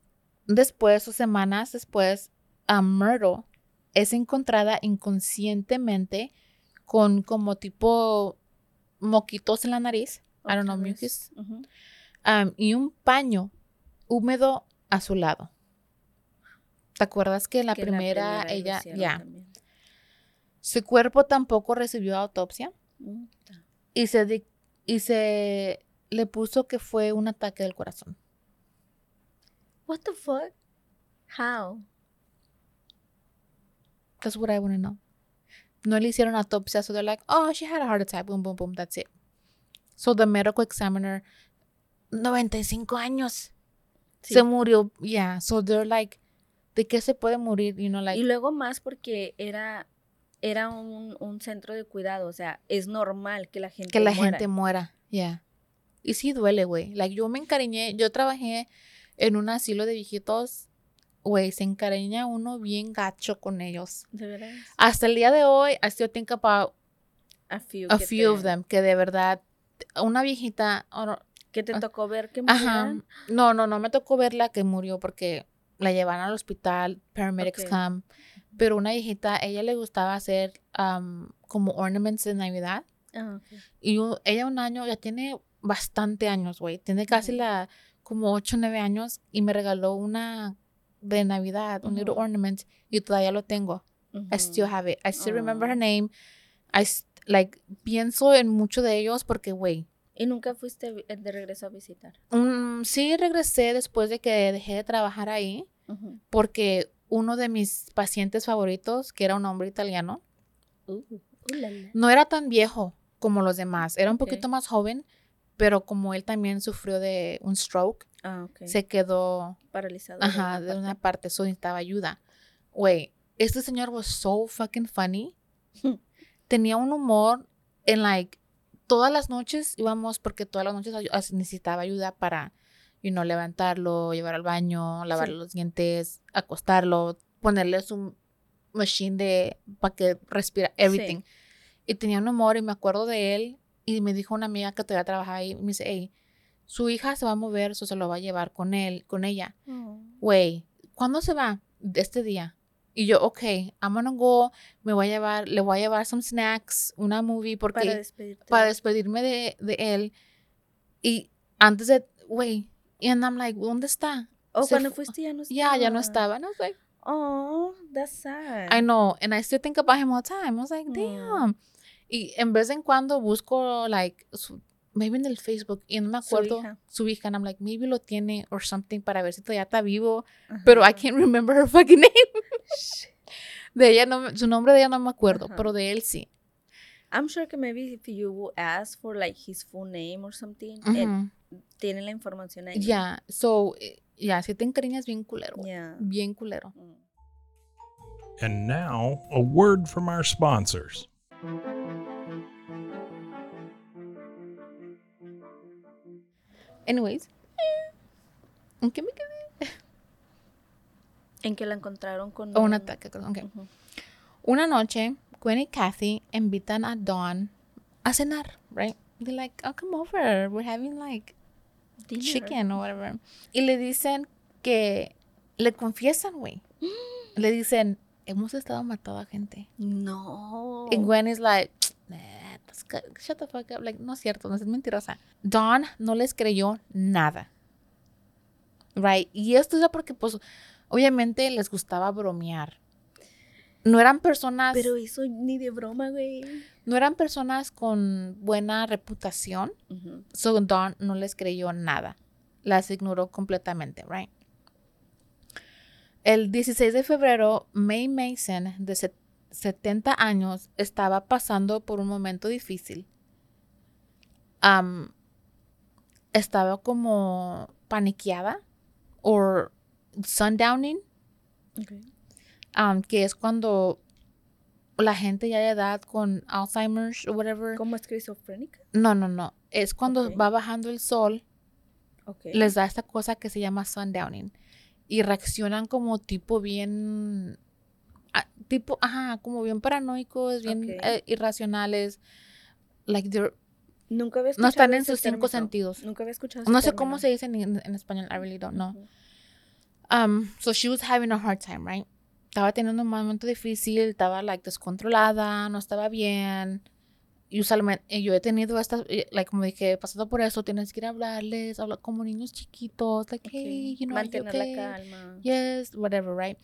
después o semanas después, a Myrtle es encontrada inconscientemente con como tipo moquitos en la nariz, I don't know, mucus, um, y un paño húmedo a su lado. ¿Te acuerdas que la Que primera, ella, ya, también. su cuerpo tampoco recibió autopsia. Y se, di- y se le puso que fue un ataque del corazón. What the fuck? How? That's what I want to know. No le hicieron autopsia, so they're like, oh, she had a heart attack, boom, boom, boom, that's it. So the medical examiner, 95 años, Sí. se murió, yeah, so they're like, ¿de qué se puede morir? You know, like, y luego más porque era, era un, un centro de cuidado, o sea, es normal que la gente que la muera. gente muera, yeah. Y sí duele, güey. Like, yo me encariñé, yo trabajé en un asilo de viejitos, güey, se encariña uno bien gacho con ellos. ¿De veras? Hasta el día de hoy, I still think about A few. a few of them, que de verdad, una viejita, oh, Que te Ah, tocó ver que ajá, murieran. no, no, no me tocó verla que murió porque la llevaron al hospital, paramedics Ok. come, pero una viejita, ella le gustaba hacer um, como ornaments de Navidad Ah, y ella un año, ya tiene bastante años, güey, tiene casi Ujú. la, como 8 o 9 años y me regaló una de Navidad, un little ornament y todavía lo tengo. I still have it. I still remember her Aw. name. I like pienso en mucho de ellos porque, güey, ¿Y nunca fuiste vi- de regreso a visitar? mm, sí regresé después de que dejé de trabajar ahí porque uno de mis pacientes favoritos, que era un hombre italiano, Uh, uh, la, la. no era tan viejo como los demás, era un poquito más joven, pero como él también sufrió de un stroke, Ah, se quedó, Paralizado. de ajá, una de parte. una parte, so necesitaba ayuda. Güey, este señor was so fucking funny. Tenía un humor en like todas las noches íbamos porque todas las noches necesitaba ayuda para you know, levantarlo, llevar al baño, lavarle Sí. los dientes, acostarlo, ponerle su machine de para que respira everything. Y tenía un humor y me acuerdo de él y me dijo una amiga que todavía trabajaba ahí, me dice, hey, su hija se va a mover, eso se lo va a llevar con él, con ella. Oh. Güey, ¿cuándo se va? Este día. Y yo, ok, I'm gonna go, me voy a llevar, le voy a llevar some snacks, una movie, porque Para para, despedirme de, de él. Y antes de, güey, y and I'm like, ¿dónde está? Oh, cuando fu- fuiste ya no estaba. Ya, ya no estaba. And I was like, Oh, that's sad. I know, and I still think about him all the time. I was like, Mm. damn. Y en vez en cuando busco, like, su- maybe en el Facebook, y no me Su acuerdo hija. su hija, and I'm like, maybe lo tiene or something para ver si todavía está vivo. Pero I can't remember her fucking name. De ella no, me- su nombre de ella no me acuerdo, Ajá. pero de él sí. I'm sure que maybe if you ask for like his full name or something, él Ujú. Tiene la información ahí. Ya, so, eh, ya, si te encariñas bien culero. Yeah. Bien culero. Mm. And now, a word from our sponsors. Anyways. ¿En qué me quedé? En que la encontraron con Oh, un ataque, creo, ok. Ujú. Una noche, Gwen y Kathy invitan a Dawn a cenar, right? They're like, oh, come over. We're having like Dinner. chicken or whatever. Y le dicen que le confiesan, güey. Le dicen, hemos estado matando a gente. No. Y Gwen is like, "Nah, that's good. shut the fuck up. Like, no es cierto, no es mentirosa. Dawn no les creyó nada. Right? Y esto es porque, pues, obviamente les gustaba bromear. No eran personas, Pero eso ni de broma, güey. no eran personas con buena reputación. So Dawn no les creyó nada. Las ignoró completamente, right? El 16 de febrero, May Mason, de set- 70 años, estaba pasando por un momento difícil. am, estaba como paniqueada o sundowning, am, que es cuando la gente ya de edad con Alzheimer's o whatever. ¿Como esquizofrénica? No, no, no. Es cuando va bajando el sol, Ok. les da esta cosa que se llama sundowning. Y reaccionan como tipo bien. ah, tipo, ajá, como bien paranoicos, bien eh, irracionales. Like they're Nunca había No están en sus cinco término. sentidos. Nunca había escuchado No sé cómo se dice en, en español. I really don't know. Um, so she was having a hard time, right? Estaba teniendo un momento difícil, estaba like descontrolada, no estaba bien. Y usualmente yo he tenido estas, like como dije, pasado por eso, tienes que ir a hablarles, hablar como niños chiquitos, like, Ok. hey, you know, Mantener okay? la calma. Yes, whatever, right?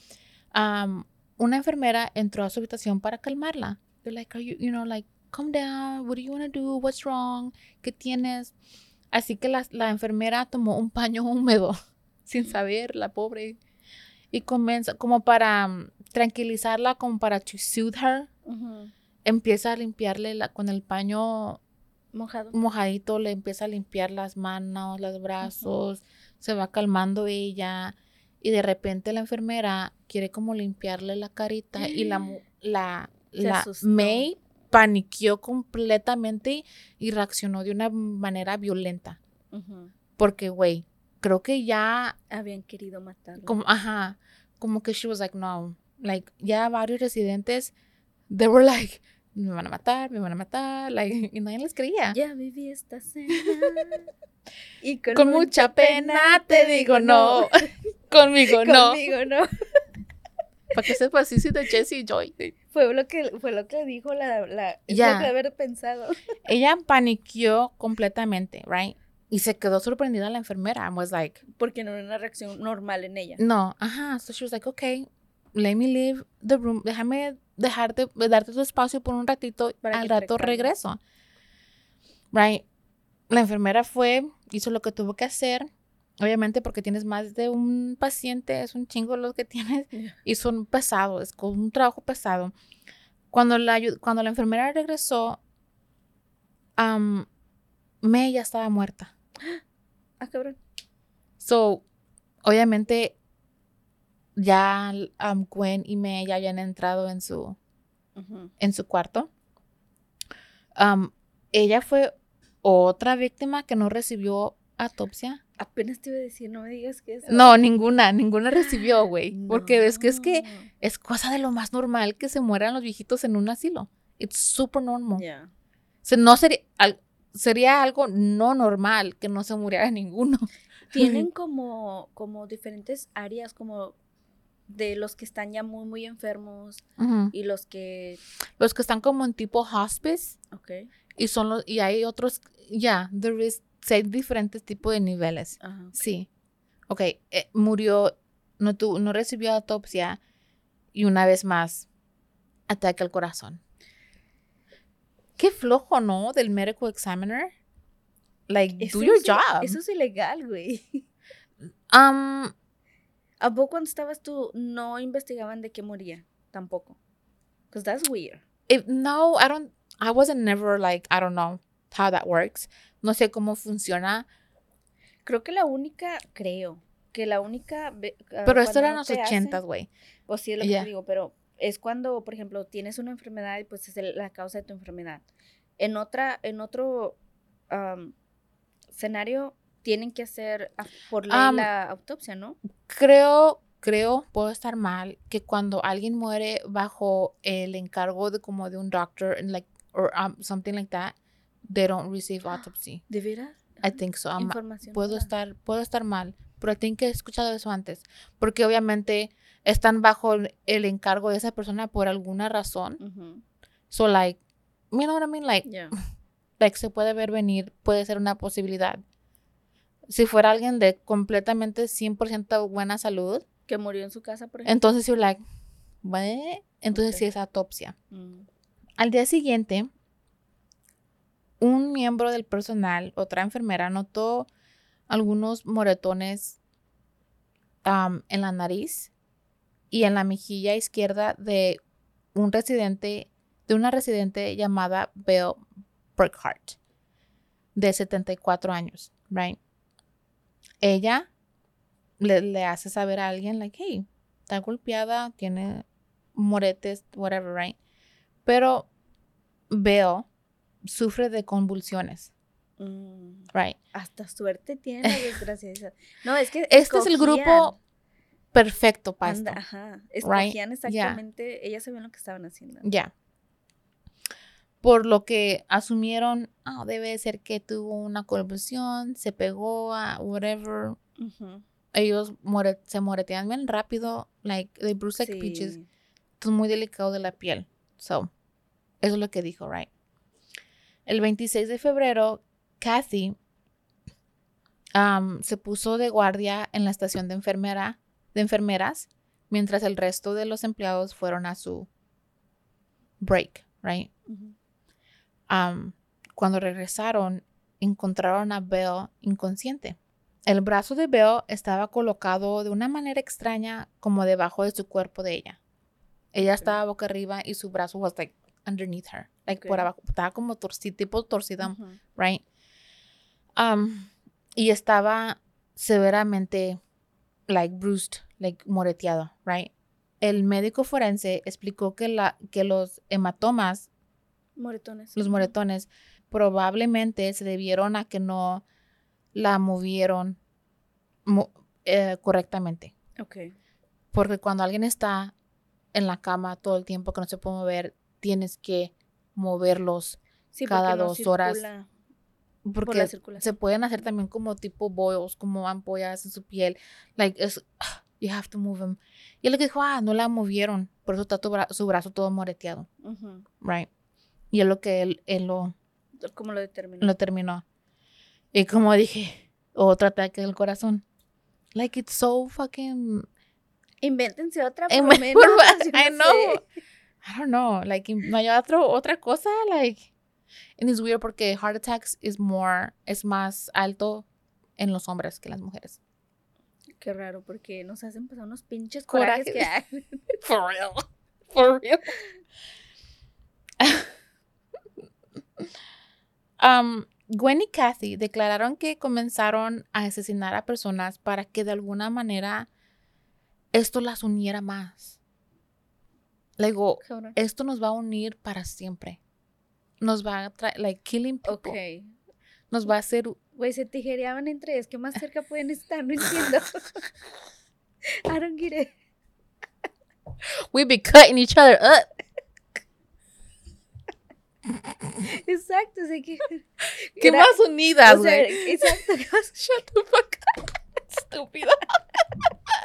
Um, una enfermera entró a su habitación para calmarla. They're like, are you, you know, like, calm down. What do you want to do? What's wrong? ¿Qué tienes? Así que la, la enfermera tomó un paño húmedo, sin saber, la pobre. Y comienza, como para um, tranquilizarla, como para to soothe her, empieza a limpiarle la, con el paño Mojado. mojadito, le empieza a limpiar las manos, los brazos, se va calmando ella y de repente la enfermera quiere como limpiarle la carita y la la la. May paniqueó completamente y reaccionó de una manera violenta porque güey, creo que ya Habían querido matarlo. como ajá, como que she was like no, like ya varios residentes they were like me van a matar, me van a matar, like, y nadie les creía. Ya viví esta cena. y con, Con mucha pena te digo no. Conmigo no. Conmigo no. Para que sepas, sí, sí, de Jessie y Joy. Fue lo que, fue lo que dijo la, la lo que haber pensado. Ella paniqueó completamente, right? Y se quedó sorprendida la enfermera. And was like, Porque no era una reacción normal en ella. no, ajá. So she was like, okay, let me leave the room. Déjame dejarte, darte tu espacio por un ratito. Para Al rato regreso. Right? La enfermera fue, hizo lo que tuvo que hacer. Obviamente porque tienes más de un paciente, es un chingo lo que tienes. Yeah. y son pesados, es con un trabajo pesado. Cuando la, cuando la enfermera regresó, um, May ya estaba muerta. Ah, cabrón. So, obviamente, ya um, Gwen y May ya habían entrado en su, en su cuarto. Um, ella fue otra víctima que no recibió autopsia. Apenas te iba a decir, no me digas que eso. No, ninguna, ninguna recibió, güey. Porque es que es que es cosa de lo más normal que se mueran los viejitos en un asilo. It's super normal. Ya. O sea, no sería, al- sería algo no normal que no se muriera ninguno. Tienen como, como diferentes áreas, como de los que están ya muy, muy enfermos y los que. Los que están como en tipo hospice Ok. y son los, y hay otros, ya, there is, hay diferentes tipos de niveles. Ajá. Sí. Ok, eh, murió, no, tu, no recibió autopsia y una vez más, ataque al corazón. Qué flojo, ¿no? Del medical examiner. Like, Eso do your es- job. Eso es ilegal, güey. Um, ¿A poco cuando estabas tú no investigaban de qué moría? Tampoco. Because that's weird. if, no, I don't, I wasn't never like, I don't know how that works. No sé cómo funciona. Creo que la única, creo, que la única... ah, Pero esto era en los ochentas, güey. Pues sí, es lo que te digo, pero es cuando, por ejemplo, tienes una enfermedad y pues es la causa de tu enfermedad. En otra, en otro am, escenario, tienen que hacer por ley Am, la autopsia, ¿no? Creo, creo, puedo estar mal, que cuando alguien muere bajo el encargo de como de un doctor, and like, or um, something like that, they don't receive autopsy. ¿De veras? I think so. I'm- puedo estar, puedo estar mal, pero tengo que he escuchado eso antes, porque obviamente están bajo el, encargo de esa persona por alguna razón. So like, you know what I mean? Like, ya. like se puede ver venir, puede ser una posibilidad. Si fuera alguien de completamente 100% buena salud, Que murió en su casa, por ejemplo. entonces you're like, ¿what? Entonces sí es autopsia. Mm, Al día siguiente, un miembro del personal, otra enfermera, notó algunos moretones en la nariz y en la mejilla izquierda de un residente, de una residente llamada Belle Burkhart. de 74 años, right? Ella le, le hace saber a alguien, like, hey, está golpeada, tiene moretes, whatever, right? Pero Bill sufre de convulsiones, Mm, right? hasta suerte tiene la desgracia. No, es que Este es el grupo perfecto para anda, esto. ajá, escogían exactamente, ellas sabían lo que estaban haciendo. Ya. Por lo que asumieron, ah, debe ser que tuvo una convulsión, se pegó a whatever. Ellos more- se moretean bien rápido, like they bruise like peaches. sí. Es muy delicado de la piel. So, eso es lo que dijo, right? El 26 de febrero, Kathy um, se puso de guardia en la estación de, enfermera, de enfermeras mientras el resto de los empleados fueron a su break, right? Um, cuando regresaron, encontraron a Belle inconsciente. El brazo de Belle estaba colocado de una manera extraña como debajo de su cuerpo de ella. Ella estaba boca arriba y su brazo was like underneath her, like por abajo, estaba como torcida, tipo torcida, Ujú. right? Um, y estaba severamente like bruised, like moreteado, right? El médico forense explicó que, la, que los hematomas Moretones. los moretones probablemente se debieron a que no la movieron mo- eh, correctamente. Ok. Porque cuando alguien está en la cama todo el tiempo que no se puede mover, tienes que moverlos Sí, cada porque no dos horas. Porque la se circulación. pueden hacer también como tipo boils, como ampollas en su piel. Like, es, you have to move them. Y él le dijo, ah, no la movieron, por eso está bra- su brazo todo moreteado, Ujú. right? Y es lo que él, él lo, ¿Cómo lo determinó? lo terminó. Y como dije, otro ataque del corazón. Like it's so fucking. Invéntense otra por por menos. I no know. I don't know. Like no hay otro, otra cosa. Like. And it's weird porque heart attacks is more, es más alto en los hombres que en las mujeres. Qué raro, porque nos hacen pasar unos pinches Corajes. que hay. For real. For real. um, Gwen y Kathy declararon que comenzaron a asesinar a personas para que de alguna manera esto las uniera más. Le digo, esto nos va a unir para siempre. Nos va a traer, like, killing people. Ok. Nos va a hacer, Güey, se tijereaban entre ellos. ¿Qué más cerca pueden estar? No entiendo. I don't get it. we be cutting each other up. Exacto, o sea que... ¿Qué era- más unidas, o sea, güey? exacto. Shut the fuck up. Estúpido.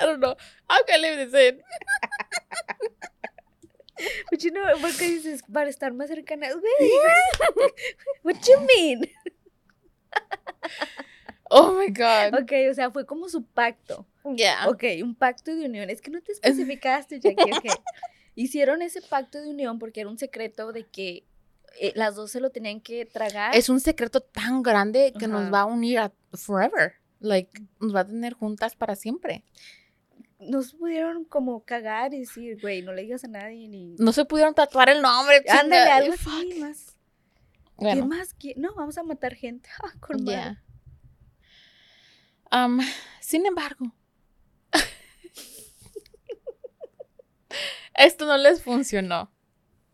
I don't know. I'm gonna leave this in. But you know, porque dices, para estar más cercanas, güey. What you mean? Oh my god. Ok, o sea, fue como su pacto. Yeah. Ok, un pacto de unión. Es que no te especificaste, Jackie. ok. Hicieron ese pacto de unión porque era un secreto de que eh, las dos se lo tenían que tragar. Es un secreto tan grande que nos va a unir a forever. Like, nos va a tener juntas para siempre. Nos pudieron como cagar y decir, güey, no le digas a nadie ni. No se pudieron tatuar el nombre. Ándale, algo Fuck. así más. ¿Qué más? No, vamos a matar gente. Ah, con madre. yeah. Um, sin embargo, esto no les funcionó.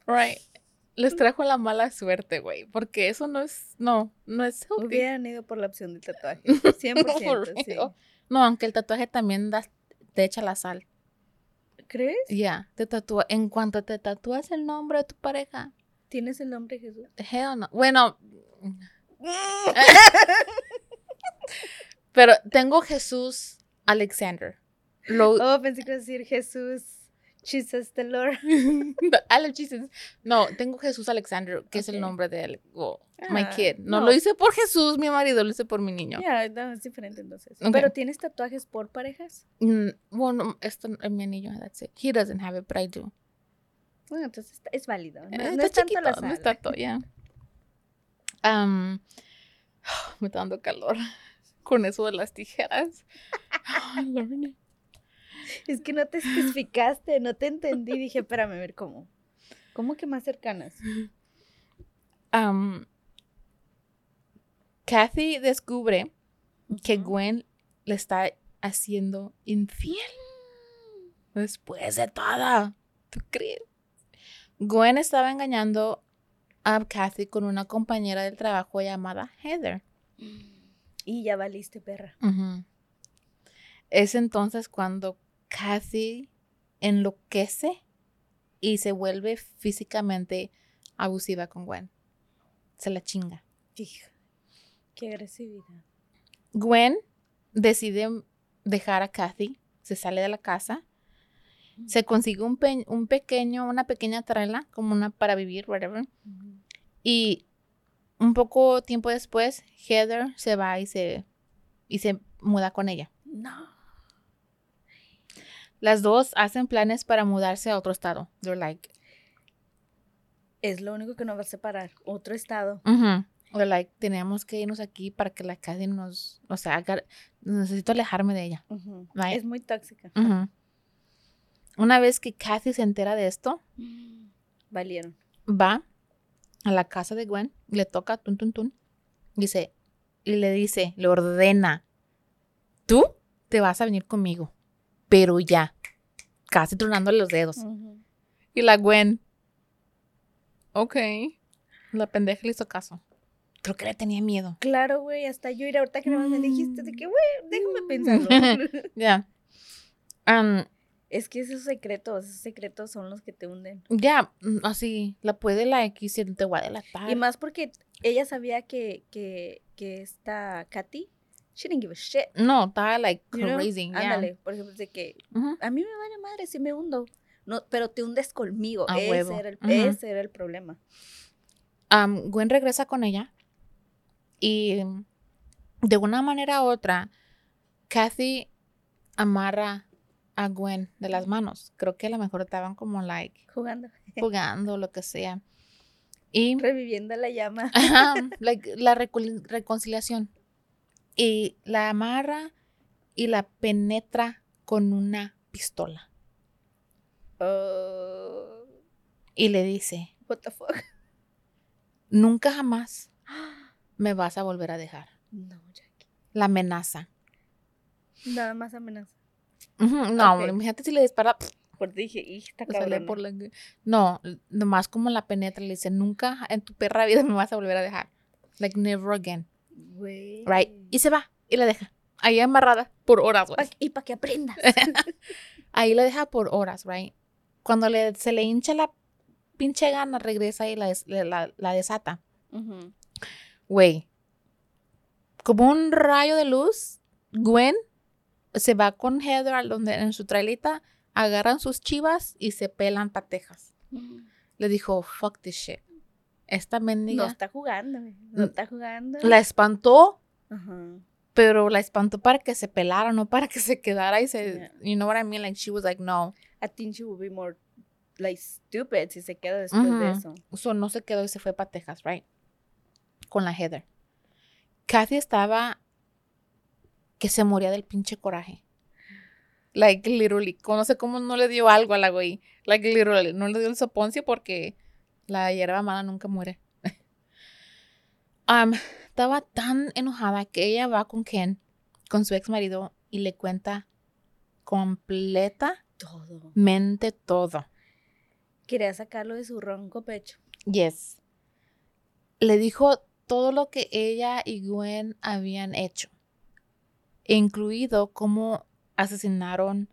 Right. Les trajo la mala suerte, güey. Porque eso no es. No, no es. Hubieran ido por la opción del tatuaje. 100%. For sí. No, aunque el tatuaje también da- te echa la sal. ¿Crees? Ya, te tatúa. En cuanto te tatúas el nombre de tu pareja, ¿Tienes el nombre de Jesús? hell no. Bueno. Pero tengo Jesús Alexander. Lo, Oh, pensé que iba a decir Jesús. Jesus the Lord. Alex Jesus. No, tengo Jesús Alexander, que es el nombre de oh, my Ah, kid. No, no. lo hice por Jesús, mi marido, lo hice por mi niño. Ya, no, es diferente entonces. ¿Pero tienes tatuajes por parejas? Mm, bueno, esto es mi anillo, that's it. He doesn't have it, but I do. Bueno, entonces es válido. No, Eh, no está es tanto chiquito, la no es tanto, ya. Am, me está dando calor con eso de las tijeras. Lorna. Es que no te especificaste, no te entendí. Dije, espérame, a ver cómo. ¿Cómo que más cercanas? Kathy descubre que Gwen le está haciendo infiel. Después de todo. ¿Tú crees? Gwen estaba engañando a Kathy con una compañera del trabajo llamada Heather. Y ya valiste, perra. Es entonces cuando Kathy enloquece y se vuelve físicamente abusiva con Gwen. Se la chinga. Hija, qué agresividad. Gwen decide dejar a Kathy, se sale de la casa, se consigue un, pe- un pequeño, una pequeña trela, como una para vivir, whatever. Y un poco tiempo después, Heather se va y se, y se muda con ella. No. Las dos hacen planes para mudarse a otro estado. They're like, Es lo único que nos va a separar. Otro estado. ujú. They're like, tenemos que irnos aquí para que la Kathy nos, o sea, haga- necesito alejarme de ella. Right. Es muy tóxica. Una vez que Kathy se entera de esto, Valieron. va a la casa de Gwen, le toca tun tun tun, dice, y le dice, le ordena, tú te vas a venir conmigo, pero ya, casi tronándole los dedos. Y la Gwen, ok, la pendeja le hizo caso. Creo que le tenía miedo. Claro, güey, hasta yo ir ahorita que nada más me dijiste de que, güey, déjame pensarlo. Ya. Es que esos secretos, esos secretos son los que te hunden. ya, mm, así, la puede la X y te voy a delatar. Y más porque ella sabía que, que, que esta Katy, she didn't give a shit. No, estaba like you know? crazy. yeah. Ándale, por ejemplo, de que a mí me vale madre si me hundo. No, pero te hundes conmigo. A ese, huevo. era el, ese era el problema. Am, Gwen regresa con ella y de una manera u otra, Kathy amarra a Gwen de las manos. Creo que a lo mejor estaban como like Jugando. jugando, lo que sea. Y Reviviendo la llama. ajá, like, la reconciliación. Y la amarra y la penetra con una pistola. Oh, Y le dice, what the fuck. nunca jamás me vas a volver a dejar. No, Jackie. La amenaza. Nada más amenaza. No, Ok. imagínate si le dispara, Por dije, "Ij, está le sale cabrona". por la... No, nomás como la penetra, le dice, nunca en tu perra vida me vas a volver a dejar. Like, never again. Güey. Right? Y se va, y la deja. Ahí amarrada por horas, güey. Y para que aprendas. Ahí la deja por horas, right? Cuando le, se le hincha la pinche gana, regresa y la, des- la, la- desata. Güey. Como un rayo de luz, Gwen se va con Heather al donde, en su trailita, agarran sus chivas y se pelan patejas. Le dijo, fuck this shit. Esta No mendiga está jugando. No está jugando. la espantó, pero la espantó para que se pelara, no para que se quedara y se, Yeah. you know what I mean? Like, she was like, no. I think she would be more like stupid si se queda después de eso. So, no se quedó y se fue para Texas, right? Con la Heather. Kathy estaba que se moría del pinche coraje. Like, literally. No sé cómo no le dio algo a la güey. Like, literally. No le dio el soponcio porque la hierba mala nunca muere. Um, estaba tan enojada que ella va con Ken, con su ex marido, y le cuenta completamente Todo. todo. Quería sacarlo de su ronco pecho. Yes. Le dijo todo lo que ella y Gwen habían hecho, incluido cómo asesinaron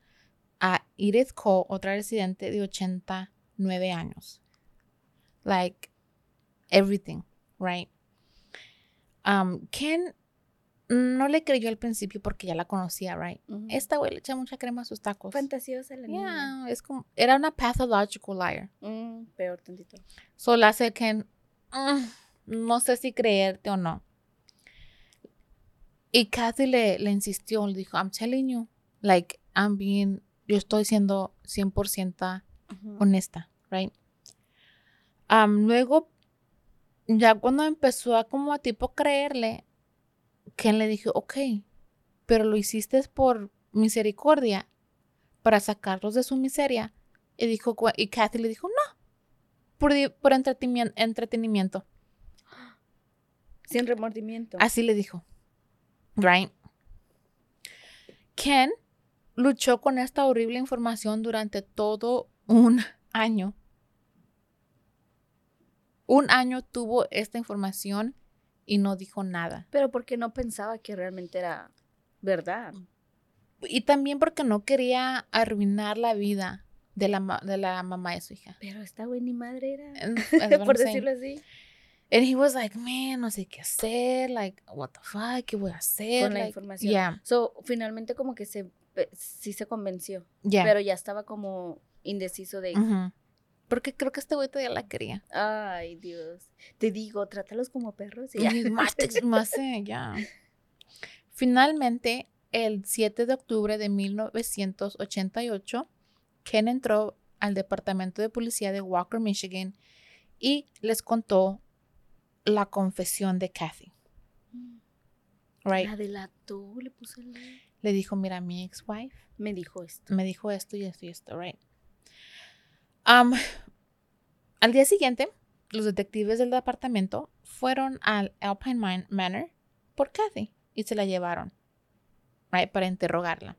a Edith Cole, otra residente de 89 años. Like everything, right? Um, Ken no le creyó al principio porque ya la conocía, right? Esta güey le echa mucha crema a sus tacos. fantasiosa la niña. Yeah, es como, era una pathological liar. Mm, peor tantito. Solo hace que "Mm, no sé si creerte o no. Y Kathy le, le insistió, le dijo, I'm telling you, like, I'm being, yo estoy siendo 100% Ujú. honesta, right? Luego, ya cuando empezó a como a tipo creerle, Ken le dijo, ok, pero lo hiciste por misericordia, para sacarlos de su miseria. Y dijo, y Kathy le dijo, no, por, por entretenimiento, entretenimiento. Sin remordimiento. Así le dijo. Right. Ken luchó con esta horrible información durante todo un año. Un año tuvo esta información y no dijo nada. Pero porque no pensaba que realmente era verdad. Y también porque no quería arruinar la vida de la, de la mamá de su hija. Pero esta güey ni madre era. Por decirlo así. And he was like, man, no sé qué hacer, like, what the fuck, ¿qué voy a hacer? Con la Like, información. Yeah, So, finalmente como que se eh, sí se convenció. yeah. Pero ya estaba como indeciso de. Ujú. Porque creo que este güey todavía la quería. Ay, Dios. Te digo, trátalos como perros. y ya. Y más, te- más, eh, ya. Finalmente, el 7 de octubre de 1988, Ken entró al departamento de policía de Walker, Michigan, y les contó la confesión de Kathy. Right. La delató, le puso el... Le dijo, mira, mi ex-wife Me dijo esto. me dijo esto y esto y esto, right? Um, al día siguiente, los detectives del departamento fueron al Alpine Mine Manor por Kathy y se la llevaron, right, para interrogarla.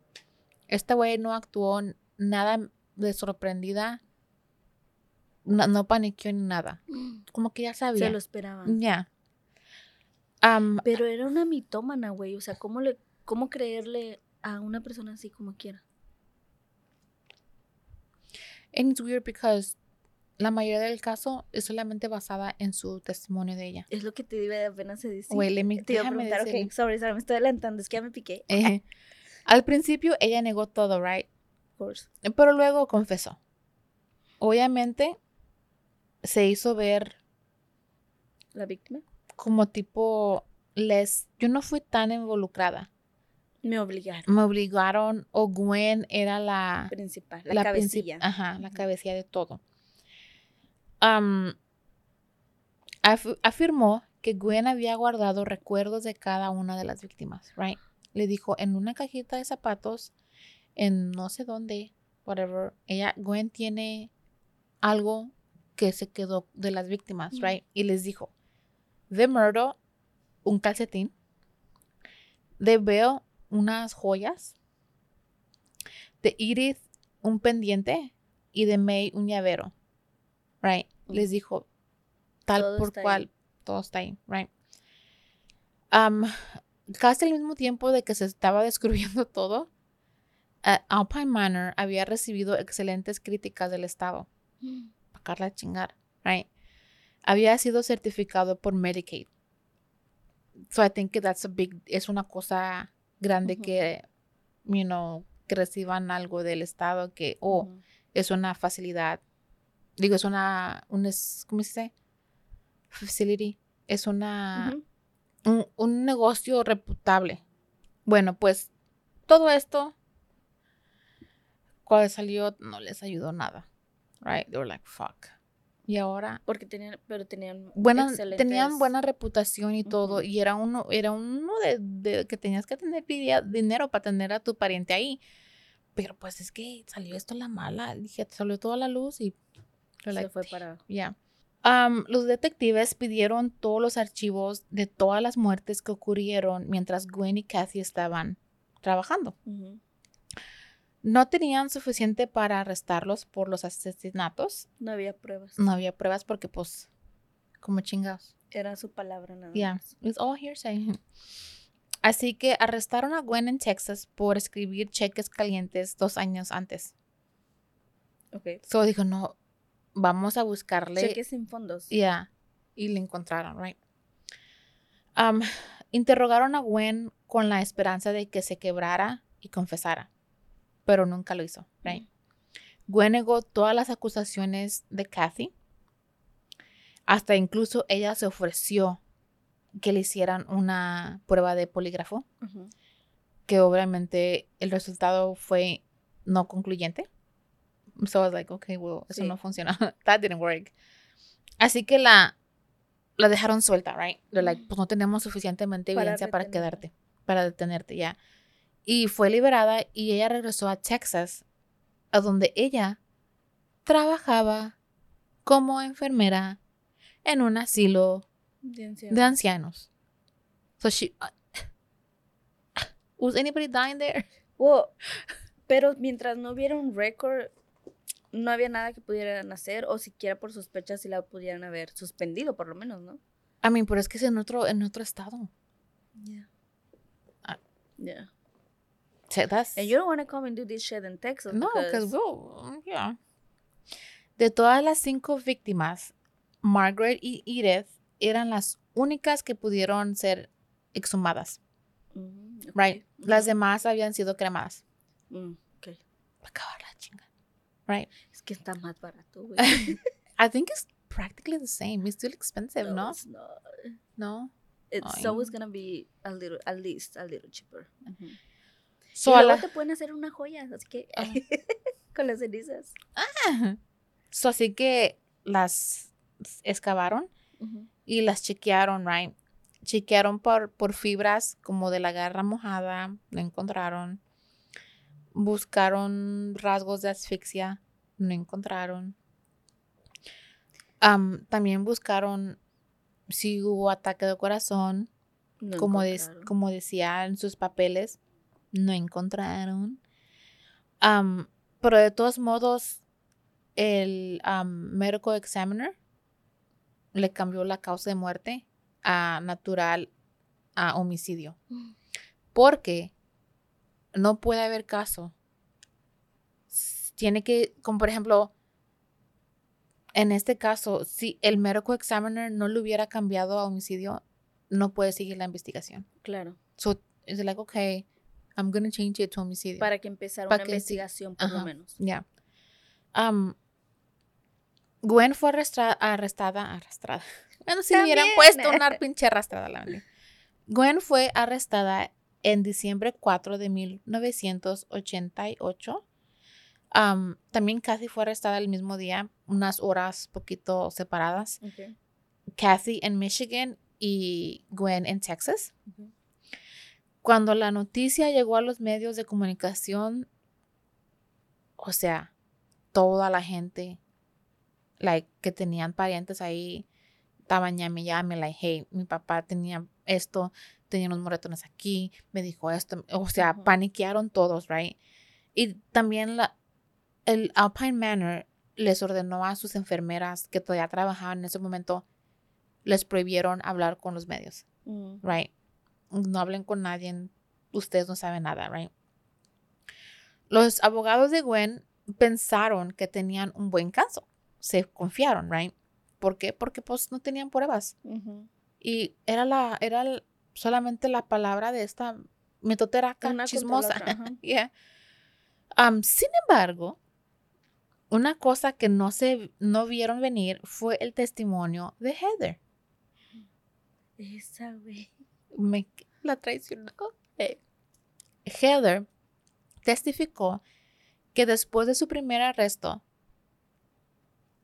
Esta güey no actuó nada de sorprendida, no, no paniqueó ni nada, como que ya sabía. Se lo esperaban. Ya. Um, Pero era una mitómana, güey. O sea, ¿cómo, le, ¿cómo creerle a una persona así como quiera? And it's weird because la mayoría del caso es solamente basada en su testimonio de ella. Es lo que te iba apenas a decir. Let me- te iba a preguntar, ok, decirle. sorry, sorry, me estoy adelantando, es que ya me piqué. Eh, al principio ella negó todo, right? Of course. Pero luego confesó. Obviamente se hizo ver La víctima como tipo les yo no fui tan involucrada. Me obligaron. Me obligaron o Gwen era la Principal, la, la princip- cabecilla. Ajá, la cabecilla de todo. Af- afirmó que Gwen había guardado recuerdos de cada una de las víctimas, right? Le dijo en una cajita de zapatos, en no sé dónde, whatever. Ella, Gwen tiene algo que se quedó de las víctimas, right? Y les dijo, de Murdo, un calcetín, de Bell, unas joyas, de Edith, un pendiente, y de May, un llavero, right? Mm. Les dijo, tal Todo por ahí. cual, todo está ahí, right? Um, casi al mismo tiempo de que se estaba descubriendo todo, eh, Alpine Manor había recibido excelentes críticas del Estado. Pacarla a chingar, right? Había sido certificado por Medicaid. So I think that's a big, es una cosa grande que, you know, que reciban algo del Estado que, oh, es una facilidad. Digo, es una, un, es- ¿cómo se dice? Facility. Es una, un, un negocio reputable. Bueno, pues todo esto, cuando salió, no les ayudó nada. Right? They were like, fuck. Y ahora, Porque tenían, pero tenían buena, excelentes- tenían buena reputación y todo. Y era uno, era uno de, de que tenías que tener dinero para tener a tu pariente ahí. Pero pues es que salió esto la mala. Dije, salió toda la luz y. se fue para ya. Los detectives pidieron todos los archivos de todas las muertes que ocurrieron mientras Gwen y Kathy estaban trabajando. Ujú. No tenían suficiente para arrestarlos por los asesinatos. no había pruebas. No había pruebas porque, pues, como chingados. Era su palabra nada Yeah, más. it's all hearsay. Así que arrestaron a Gwen en Texas por escribir cheques calientes dos años antes. Ok. So dijo, no, vamos a buscarle. Cheques sin fondos. Yeah. Y le encontraron, right? Um, interrogaron a Gwen con la esperanza de que se quebrara y confesara, pero nunca lo hizo, right? Gwen negó todas las acusaciones de Kathy. Hasta incluso ella se ofreció que le hicieran una prueba de polígrafo, que obviamente el resultado fue no concluyente. So I was like, okay, well, eso Sí. no funciona. That didn't work. Así que la, la dejaron suelta, right? They're like, pues no tenemos suficientemente evidencia para, quedarte, para detenerte, ya. Y fue liberada y ella regresó a Texas, a donde ella trabajaba como enfermera en un asilo De ancianos. de ancianos. So she. uh, was anybody dying there? Well, pero mientras no hubiera un récord, no había nada que pudieran hacer o siquiera por sospechas si la pudieran haber suspendido, por lo menos, ¿no? I mean, pero es que es en otro, en otro estado. Yeah. Ah. Yeah. That's, And you don't want to come and do this shit in Texas. no, because because well, yeah. De todas las cinco víctimas, Margaret y Edith eran las únicas que pudieron ser exhumadas, Mm, ok. right? Las demás habían sido cremadas. Mm, ok. Cago en la chinga. Right? Es que está más barato, güey. I think it's practically the same. It's still expensive, no? it's not. No. It's Ay, always no. gonna be a little, at least a little cheaper. Ujú. So y a luego la- te pueden hacer una joya, así que con las cenizas. So, así que las excavaron y las chequearon, right? Chequearon por, por fibras como de la garra mojada, no encontraron. Buscaron rasgos de asfixia, no encontraron. Am, también buscaron si hubo ataque de corazón, No como, encontraron. como decía en sus papeles, no encontraron. Pero de todos modos, el am, medical examiner le cambió la causa de muerte a natural a homicidio. Mm. Porque no puede haber caso. Tiene que, como por ejemplo, en este caso, si el medical examiner no le hubiera cambiado a homicidio, no puede seguir la investigación. Claro. So, it's like, okay, I'm going to change it to homicidio. Para que empezara Para una que sí. investigación, por lo menos. Ya. Um, Gwen fue arrestra- arrestada, arrastrada. Bueno, si le hubieran puesto una pinche arrastrada, la verdad. Gwen fue arrestada en diciembre 4 de 1988. Um, también Kathy fue arrestada el mismo día, unas horas poquito separadas. Ok. Kathy en Michigan y Gwen en Texas. Cuando la noticia llegó a los medios de comunicación, o sea, toda la gente like, que tenían parientes ahí estaban llame, llame, like, hey, mi papá tenía esto, tenía unos moretones aquí, me dijo esto, o sea, Ujú. paniquearon todos, right? Y también la, el Alpine Manor les ordenó a sus enfermeras que todavía trabajaban en ese momento, les prohibieron hablar con los medios, Mm. right? No hablen con nadie, ustedes no saben nada, right? Los abogados de Gwen pensaron que tenían un buen caso, se confiaron, right? ¿Por qué? Porque pues no tenían pruebas y era la era el- solamente la palabra de esta Una la chismosa. Yeah. Sin embargo, una cosa que no se no vieron venir fue el testimonio de Heather. Esa, güey. Me la traicionó. Eh. Heather testificó que después de su primer arresto,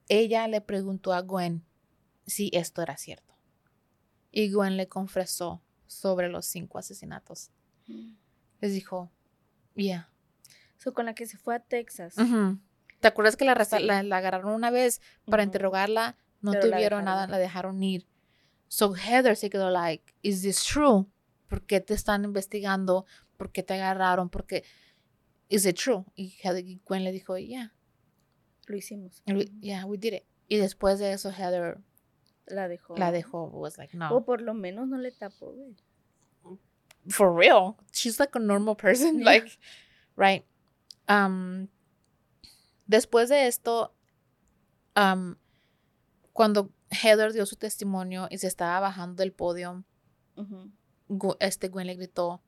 ella le preguntó a Gwen si esto era cierto. Y Gwen le confesó sobre los cinco asesinatos. Les dijo, yeah. So, con la que se fue a Texas. ¿Te acuerdas que la, agarraron una vez para interrogarla? No Pero la tuvieron nada, la dejaron ir. So Heather se quedó like, is this true? ¿Por qué te están investigando? ¿Por qué te agarraron? ¿Por qué? Is it true? Y Heather y Gwen le dijo, yeah, Lo hicimos. we, yeah, we did it. Y después de eso Heather La dejó. la dejó, was like, no. O por lo menos no le tapó, for real. She's like a normal person, Yeah. like, right? Um, después de esto, um, cuando Heather dio su testimonio y se estaba bajando del podio, este Gwen le gritó,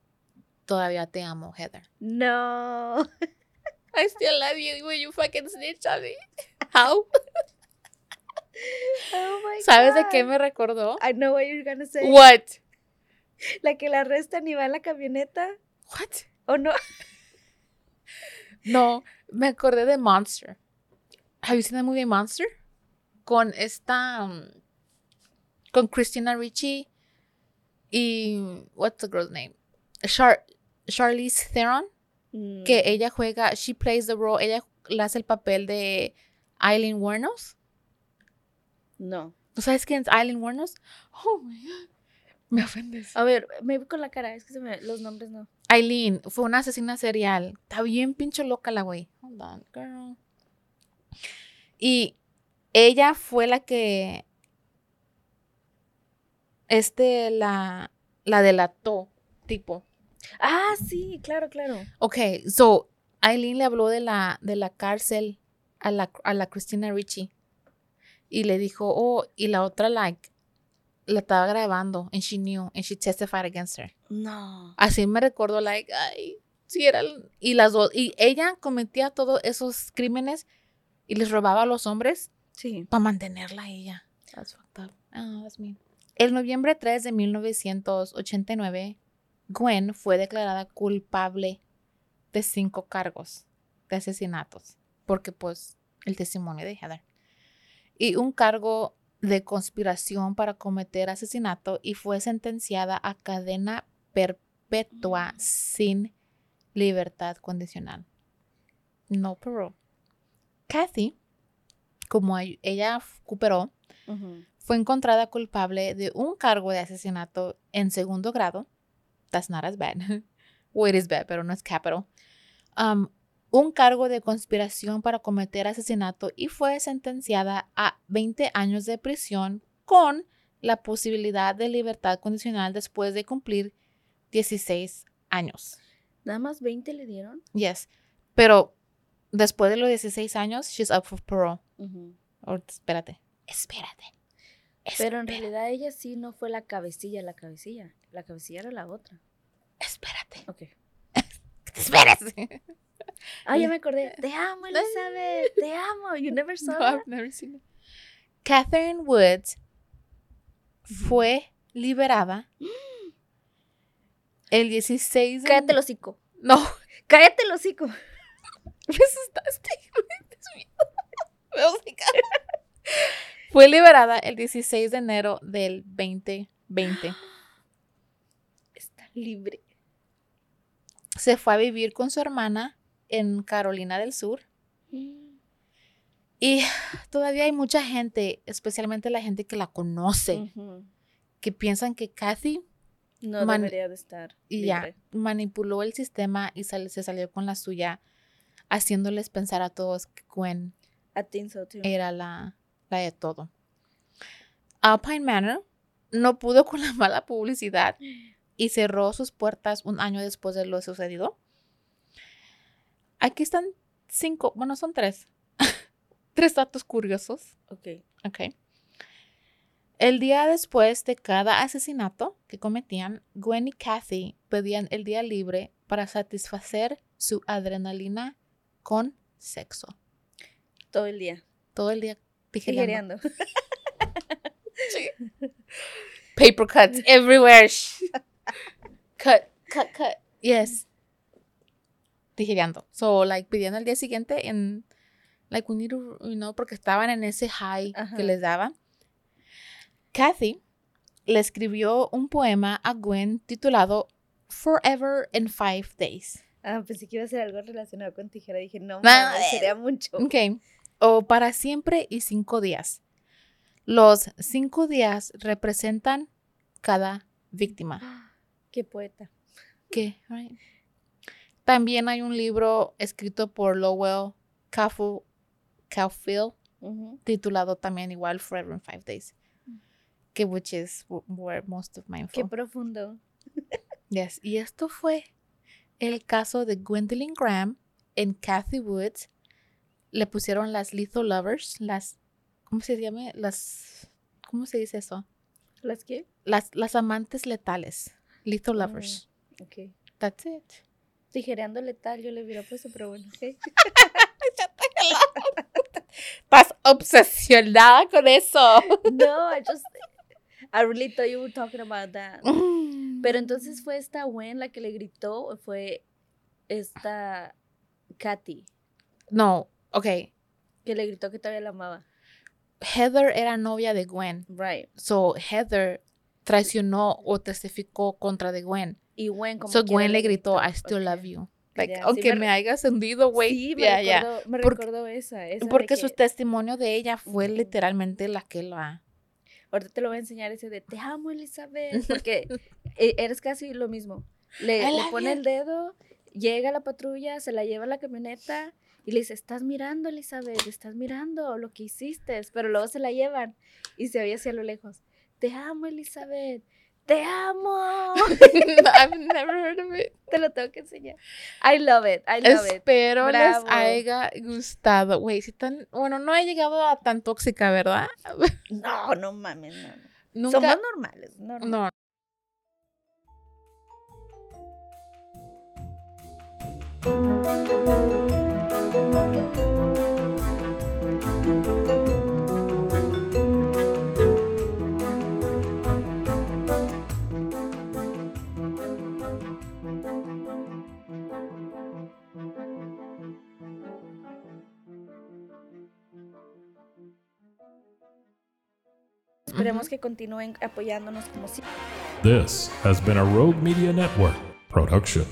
todavía te amo, Heather. No. I still love you when you fucking snitch on me. How? Oh my ¿Sabes de qué me recordó? I know what you're gonna say. What? La que la arrestan y va en la camioneta. What? ¿O no? No, me acordé de Monster. Have you seen the movie Monster? Con esta. um, con Christina Ricci y. What's the girl's name? Char Charlize Theron. Que Mm, ella juega. She plays the role. Ella hace el papel de Eileen Wuornos. No. ¿Tú sabes quién es Eileen Wuornos? Oh my god. Me ofendes. A ver, me voy con la cara, es que se me, los nombres no. Aileen fue una asesina serial. Está bien pincho loca la güey. Hold on, girl. Y ella fue la que. Este la, la delató, tipo. Ah, sí, claro, claro. Ok, so Aileen le habló de la, de la cárcel a la, a la Christina Ricci. Y le dijo, oh, y la otra, like, la estaba grabando. And she knew, and she testified against her. No. Así me recuerdo, like, ay, sí era. Y las dos, y ella cometía todos esos crímenes y les robaba a los hombres Sí. para mantenerla a ella. That's fucked up. Ah, that's mean. El noviembre 3 de 1989, Gwen fue declarada culpable de cinco cargos de asesinatos, porque pues el testimonio de Heather. Y un cargo de conspiración para cometer asesinato y fue sentenciada a cadena perpetua sin libertad condicional. No parole. Kathy, como ella Ujú. fue encontrada culpable de un cargo de asesinato en segundo grado. That's not as bad. well, it is bad, pero no es capital. Um, un cargo de conspiración para cometer asesinato y fue sentenciada a 20 años de prisión con la posibilidad de libertad condicional después de cumplir 16 años. Nada más 20 le dieron. Yes. Pero después de los 16 años, she's up for parole. Or- espérate. Espérate. Pero en realidad ella sí no fue la cabecilla, la cabecilla. La cabecilla era la otra. Espérate. Ok. Espérate. Ah, ya me acordé. Te amo, Elizabeth. Te amo. You never saw No, that? I've never seen it. Catherine Woods fue liberada el 16 de... Cállate el hocico. No, Cállate el hocico. me asustaste. Dios mío. Me voy a secar. Fue liberada el 16 de enero del 2020. Está libre. Se fue a vivir con su hermana en Carolina del Sur. Y todavía hay mucha gente, especialmente la gente que la conoce, que piensan que Kathy No debería de estar. y ya manipuló el sistema y sal- se salió con la suya, haciéndoles pensar a todos que Gwen I think so too. era la, la de todo. Alpine Manor no pudo con la mala publicidad y cerró sus puertas un año después de lo sucedido. Aquí están cinco, bueno, son tres. tres datos curiosos. Ok. Ok. El día después de cada asesinato que cometían, Gwen y Kathy pedían el día libre para satisfacer su adrenalina con sexo. Todo el día. Todo el día tijereando. Paper cuts everywhere. cut, cut, cut. Yes. Tijereando. So, like, pidiendo el día siguiente en, like, we need to, you know, porque estaban en ese high Ajá. que les daban. Kathy le escribió un poema a Gwen titulado Forever in Five Days. Ah, pensé que iba a ser algo relacionado con tijera. Dije, no, No, sería mucho. Ok. O para siempre y cinco días. Los cinco días representan cada víctima. Qué poeta. ¿Qué? Right. También hay un libro escrito por Lowell Caulfield titulado también igual Forever in Five Days. Que which is wh- where most of my info. Qué profundo. Yes. Y esto fue el caso de Gwendolyn Graham en Kathy Woods. Le pusieron las Lethal Lovers, las, ¿cómo se llama? Las, ¿cómo se dice eso? ¿Las qué? Las, las amantes letales. Lethal Oh. Lovers. Ok. That's it. Tijereando letal, yo le hubiera puesto, pero bueno, ok. Estás obsesionada con eso. No, I just. I really thought you were talking about that. Pero entonces fue esta Gwen la que le gritó o fue esta Katy No, ok. que le gritó que todavía la amaba. Heather era novia de Gwen. Right. So Heather traicionó o testificó contra de Gwen. Y Gwen como So Gwen le gritó, I still love you. Like, sí aunque me me, re- haya ascendido, güey. Sí, me ya. recordó, me Porque- recordó esa. esa Porque su que- testimonio de ella fue literalmente la que la... Ahorita te lo voy a enseñar ese de te amo, Elizabeth, porque e- eres casi lo mismo. Le, le pone you. el dedo, llega la patrulla, se la lleva a la camioneta y le dice, estás mirando, Elizabeth, estás mirando lo que hiciste, pero luego se la llevan y se oye hacia lo lejos, te amo, Elizabeth, te amo. I've never heard of it. te lo tengo que enseñar. I love it, I love it. Espero Bravo. les haya gustado. Güey, si tan. Bueno, no he llegado a tan tóxica, ¿verdad? No, no mames, no. Nunca. Somos normales, normal. No. Esperemos que continúen apoyándonos como si. This has been a Rogue Media Network production.